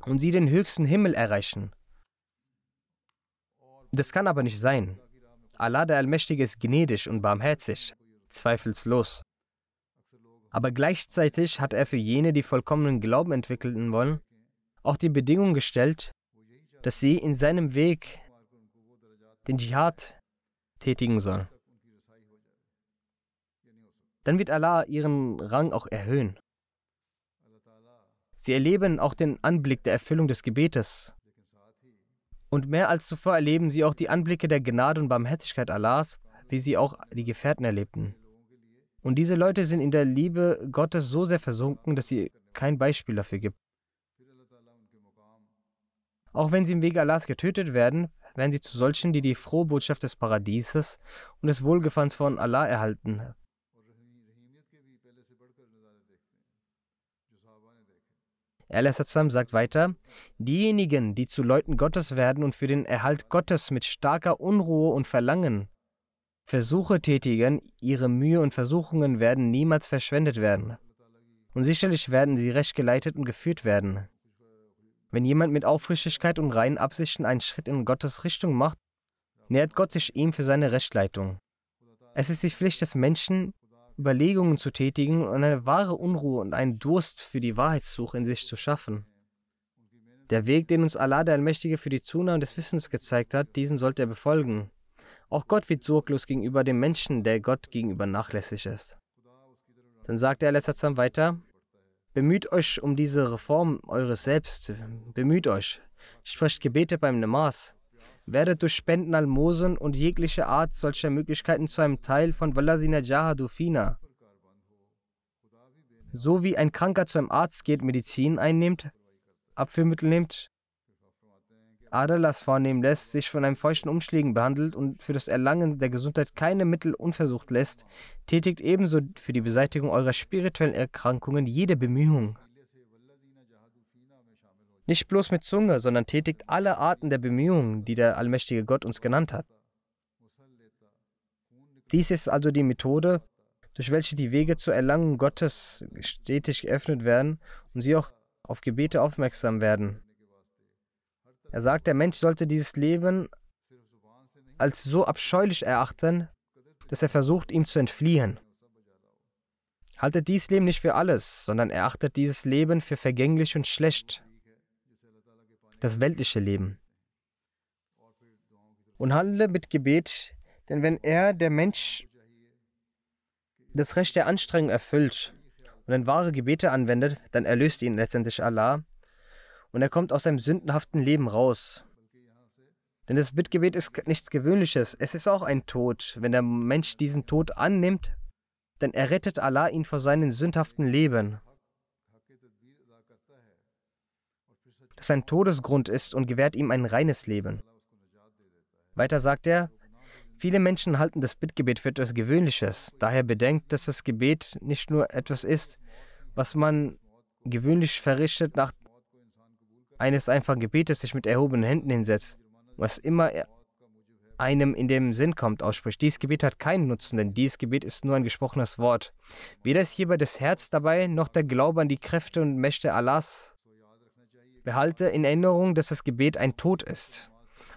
und sie den höchsten Himmel erreichen. Das kann aber nicht sein. Allah der Allmächtige ist gnädig und barmherzig, zweifelslos. Aber gleichzeitig hat er für jene, die vollkommenen Glauben entwickeln wollen, auch die Bedingung gestellt, dass sie in seinem Weg den Dschihad tätigen sollen. Dann wird Allah ihren Rang auch erhöhen. Sie erleben auch den Anblick der Erfüllung des Gebetes und mehr als zuvor erleben sie auch die Anblicke der Gnade und Barmherzigkeit Allahs, wie sie auch die Gefährten erlebten. Und diese Leute sind in der Liebe Gottes so sehr versunken, dass sie kein Beispiel dafür gibt. Auch wenn sie im Wege Allahs getötet werden, werden sie zu solchen, die die frohe Botschaft des Paradieses und des Wohlgefallens von Allah erhalten. Allah sagt weiter, diejenigen, die zu Leuten Gottes werden und für den Erhalt Gottes mit starker Unruhe und Verlangen Versuche tätigen, ihre Mühe und Versuchungen werden niemals verschwendet werden. Und sicherlich werden sie recht geleitet und geführt werden. Wenn jemand mit Aufrichtigkeit und reinen Absichten einen Schritt in Gottes Richtung macht, nähert Gott sich ihm für seine Rechtleitung. Es ist die Pflicht des Menschen, Überlegungen zu tätigen und eine wahre Unruhe und einen Durst für die Wahrheitssuche in sich zu schaffen. Der Weg, den uns Allah der Allmächtige für die Zunahme des Wissens gezeigt hat, diesen sollte er befolgen. Auch Gott wird sorglos gegenüber dem Menschen, der Gott gegenüber nachlässig ist. Dann sagte er letzter Zeit weiter, Bemüht euch um diese Reform eures Selbst, bemüht euch, sprecht Gebete beim Namas, werdet durch Spenden, Almosen und jegliche Art solcher Möglichkeiten zu einem Teil von Wallasina Jahadu Fina. So wie ein Kranker zu einem Arzt geht, Medizin einnimmt, Abführmittel nimmt, Aderlass vornehmen lässt, sich von einem feuchten Umschlägen behandelt und für das Erlangen der Gesundheit keine Mittel unversucht lässt, tätigt ebenso für die Beseitigung eurer spirituellen Erkrankungen jede Bemühung. Nicht bloß mit Zunge, sondern tätigt alle Arten der Bemühungen, die der allmächtige Gott uns genannt hat. Dies ist also die Methode, durch welche die Wege zur Erlangung Gottes stetig geöffnet werden und sie auch auf Gebete aufmerksam werden. Er sagt, der Mensch sollte dieses Leben als so abscheulich erachten, dass er versucht, ihm zu entfliehen. Haltet dies Leben nicht für alles, sondern erachtet dieses Leben für vergänglich und schlecht das weltliche Leben. Und handle mit Gebet, denn wenn er, der Mensch, das Recht der Anstrengung erfüllt und dann wahre Gebete anwendet, dann erlöst ihn letztendlich Allah und er kommt aus seinem sündenhaften Leben raus. Denn das Bittgebet ist nichts Gewöhnliches. Es ist auch ein Tod. Wenn der Mensch diesen Tod annimmt, dann errettet Allah ihn vor seinem sündhaften Leben, das ein Todesgrund ist und gewährt ihm ein reines Leben. Weiter sagt er, viele Menschen halten das Bittgebet für etwas Gewöhnliches. Daher bedenkt, dass das Gebet nicht nur etwas ist, was man gewöhnlich verrichtet nach eines einfachen Gebetes, sich mit erhobenen Händen hinsetzt, was immer einem in dem Sinn kommt, ausspricht. Dieses Gebet hat keinen Nutzen, denn dieses Gebet ist nur ein gesprochenes Wort. Weder ist hierbei das Herz dabei, noch der Glaube an die Kräfte und Mächte Allahs. Behalte in Erinnerung, dass das Gebet ein Tod ist.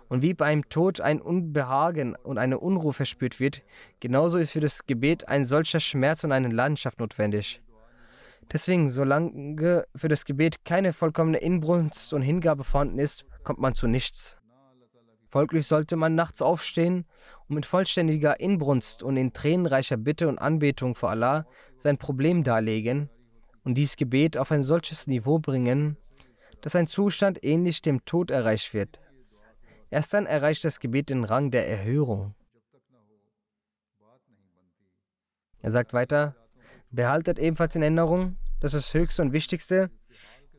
Und wie beim Tod ein Unbehagen und eine Unruhe verspürt wird, genauso ist für das Gebet ein solcher Schmerz und eine Leidenschaft notwendig. Deswegen, solange für das Gebet keine vollkommene Inbrunst und Hingabe vorhanden ist, kommt man zu nichts. Folglich sollte man nachts aufstehen und mit vollständiger Inbrunst und in tränenreicher Bitte und Anbetung vor Allah sein Problem darlegen und dies Gebet auf ein solches Niveau bringen, dass ein Zustand ähnlich dem Tod erreicht wird. Erst dann erreicht das Gebet den Rang der Erhörung. Er sagt weiter, behaltet ebenfalls in Erinnerung, dass das höchste und wichtigste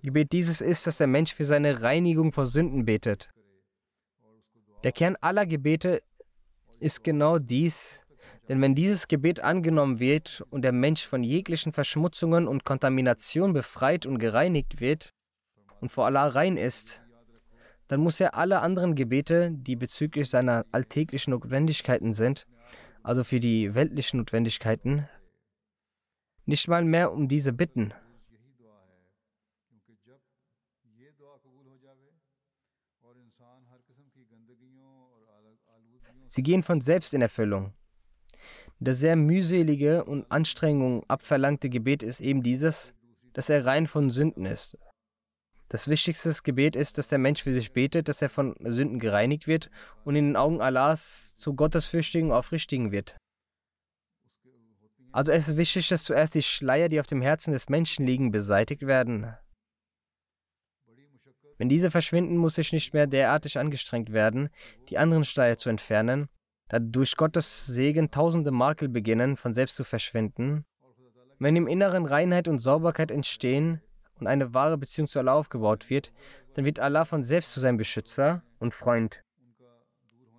Gebet dieses ist, dass der Mensch für seine Reinigung vor Sünden betet. Der Kern aller Gebete ist genau dies, denn wenn dieses Gebet angenommen wird und der Mensch von jeglichen Verschmutzungen und Kontamination befreit und gereinigt wird und vor Allah rein ist, dann muss er alle anderen Gebete, die bezüglich seiner alltäglichen Notwendigkeiten sind, also für die weltlichen Notwendigkeiten, nicht mal mehr um diese bitten. Sie gehen von selbst in Erfüllung. Das sehr mühselige und Anstrengung abverlangte Gebet ist eben dieses, dass er rein von Sünden ist. Das wichtigste Gebet ist, dass der Mensch für sich betet, dass er von Sünden gereinigt wird und in den Augen Allahs zu Gottesfürchtigen und Aufrichtigen wird. Also es ist wichtig, dass zuerst die Schleier, die auf dem Herzen des Menschen liegen, beseitigt werden. Wenn diese verschwinden, muss ich nicht mehr derartig angestrengt werden, die anderen Schleier zu entfernen, da durch Gottes Segen tausende Makel beginnen, von selbst zu verschwinden. Wenn im Inneren Reinheit und Sauberkeit entstehen und eine wahre Beziehung zu Allah aufgebaut wird, dann wird Allah von selbst zu seinem Beschützer und Freund.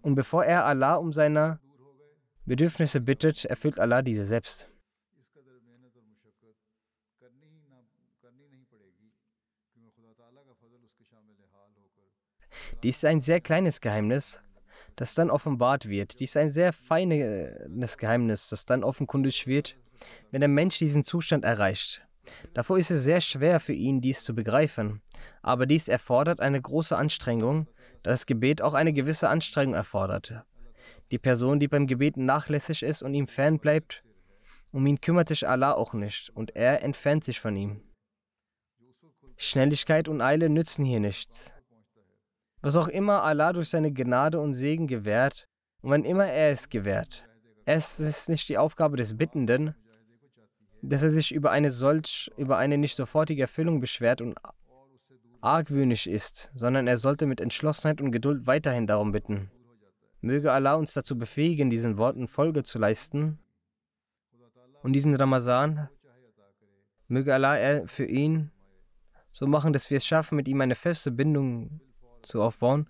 Und bevor er Allah um seine Bedürfnisse bittet, erfüllt Allah diese selbst. Dies ist ein sehr kleines Geheimnis, das dann offenbart wird. Dies ist ein sehr feines Geheimnis, das dann offenkundig wird, wenn der Mensch diesen Zustand erreicht. Davor ist es sehr schwer für ihn, dies zu begreifen. Aber dies erfordert eine große Anstrengung, da das Gebet auch eine gewisse Anstrengung erfordert. Die Person, die beim Gebet nachlässig ist und ihm fern bleibt, um ihn kümmert sich Allah auch nicht, und er entfernt sich von ihm. Schnelligkeit und Eile nützen hier nichts. Was auch immer Allah durch seine Gnade und Segen gewährt, und wann immer er es gewährt, es ist nicht die Aufgabe des Bittenden, dass er sich über eine solch, über eine nicht sofortige Erfüllung beschwert und argwöhnisch ist, sondern er sollte mit Entschlossenheit und Geduld weiterhin darum bitten. Möge Allah uns dazu befähigen, diesen Worten Folge zu leisten und diesen Ramazan möge Allah für ihn so machen, dass wir es schaffen, mit ihm eine feste Bindung zu aufbauen,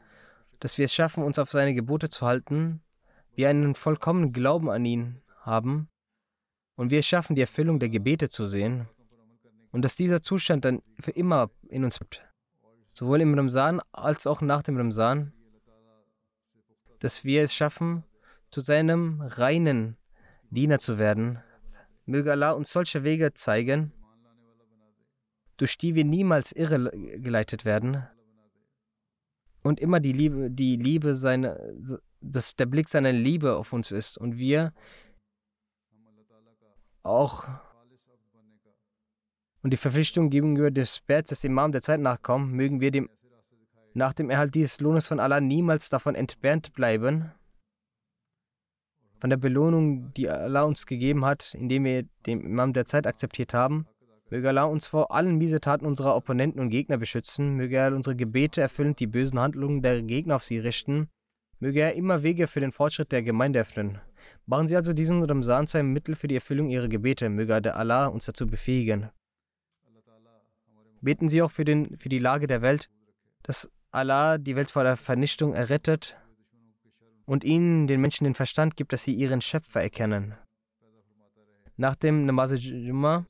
dass wir es schaffen, uns auf seine Gebote zu halten, wir einen vollkommenen Glauben an ihn haben und wir schaffen, die Erfüllung der Gebete zu sehen und dass dieser Zustand dann für immer in uns bleibt, sowohl im Ramsan als auch nach dem Ramsan, dass wir es schaffen, zu seinem reinen Diener zu werden. Möge Allah uns solche Wege zeigen, durch die wir niemals irregeleitet werden und immer die Liebe, die Liebe seiner, dass der Blick seiner Liebe auf uns ist und wir auch und die Verpflichtung gegenüber des Bets des Imam der Zeit nachkommen, mögen wir dem nach dem Erhalt dieses Lohnes von Allah niemals davon entfernt bleiben, von der Belohnung, die Allah uns gegeben hat, indem wir den Imam der Zeit akzeptiert haben. Möge Allah uns vor allen Miesetaten unserer Opponenten und Gegner beschützen. Möge er unsere Gebete erfüllend die bösen Handlungen der Gegner auf sie richten. Möge er immer Wege für den Fortschritt der Gemeinde öffnen. Machen Sie also diesen Ramsan zu einem Mittel für die Erfüllung Ihrer Gebete. Möge der Allah uns dazu befähigen. Beten Sie auch für, den, für die Lage der Welt, dass Allah die Welt vor der Vernichtung errettet und ihnen, den Menschen, den Verstand gibt, dass sie ihren Schöpfer erkennen. Nach dem Namaz Jumma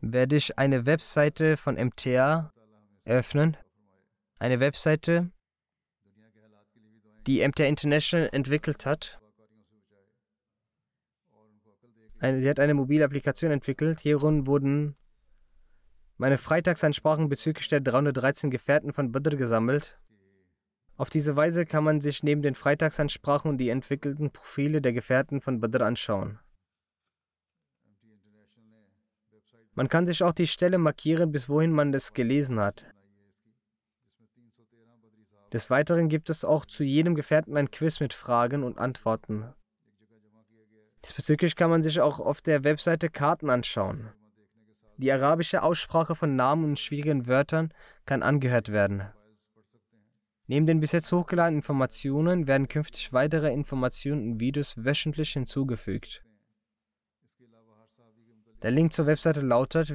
werde ich eine Webseite von MTA eröffnen. Eine Webseite, die MTA International entwickelt hat. Eine, sie hat eine mobile Applikation entwickelt. Hierin wurden meine Freitagsansprachen bezüglich der 313 Gefährten von Badr gesammelt. Auf diese Weise kann man sich neben den Freitagsansprachen die entwickelten Profile der Gefährten von Badr anschauen. Man kann sich auch die Stelle markieren, bis wohin man es gelesen hat. Des Weiteren gibt es auch zu jedem Gefährten ein Quiz mit Fragen und Antworten. Diesbezüglich kann man sich auch auf der Webseite Karten anschauen. Die arabische Aussprache von Namen und schwierigen Wörtern kann angehört werden. Neben den bis jetzt hochgeladenen Informationen werden künftig weitere Informationen und Videos wöchentlich hinzugefügt. Der Link zur Webseite lautet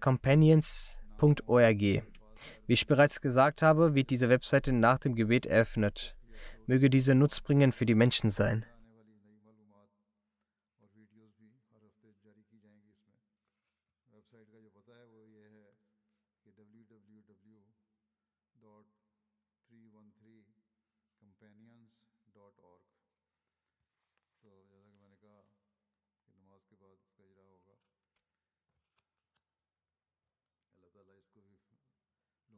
www.313companions.org. Wie ich bereits gesagt habe, wird diese Webseite nach dem Gebet eröffnet. Möge diese nutzbringend für die Menschen sein.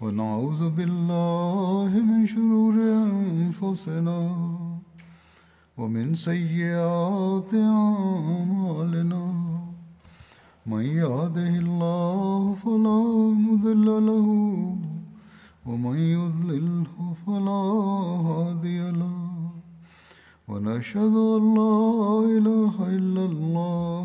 ونعوذ بالله من شرور أنفسنا ومن سيئات أعمالنا. من يهده الله فلا مضل له ومن يضلله فلا هادي له. ونشهد أن لا إله إلا الله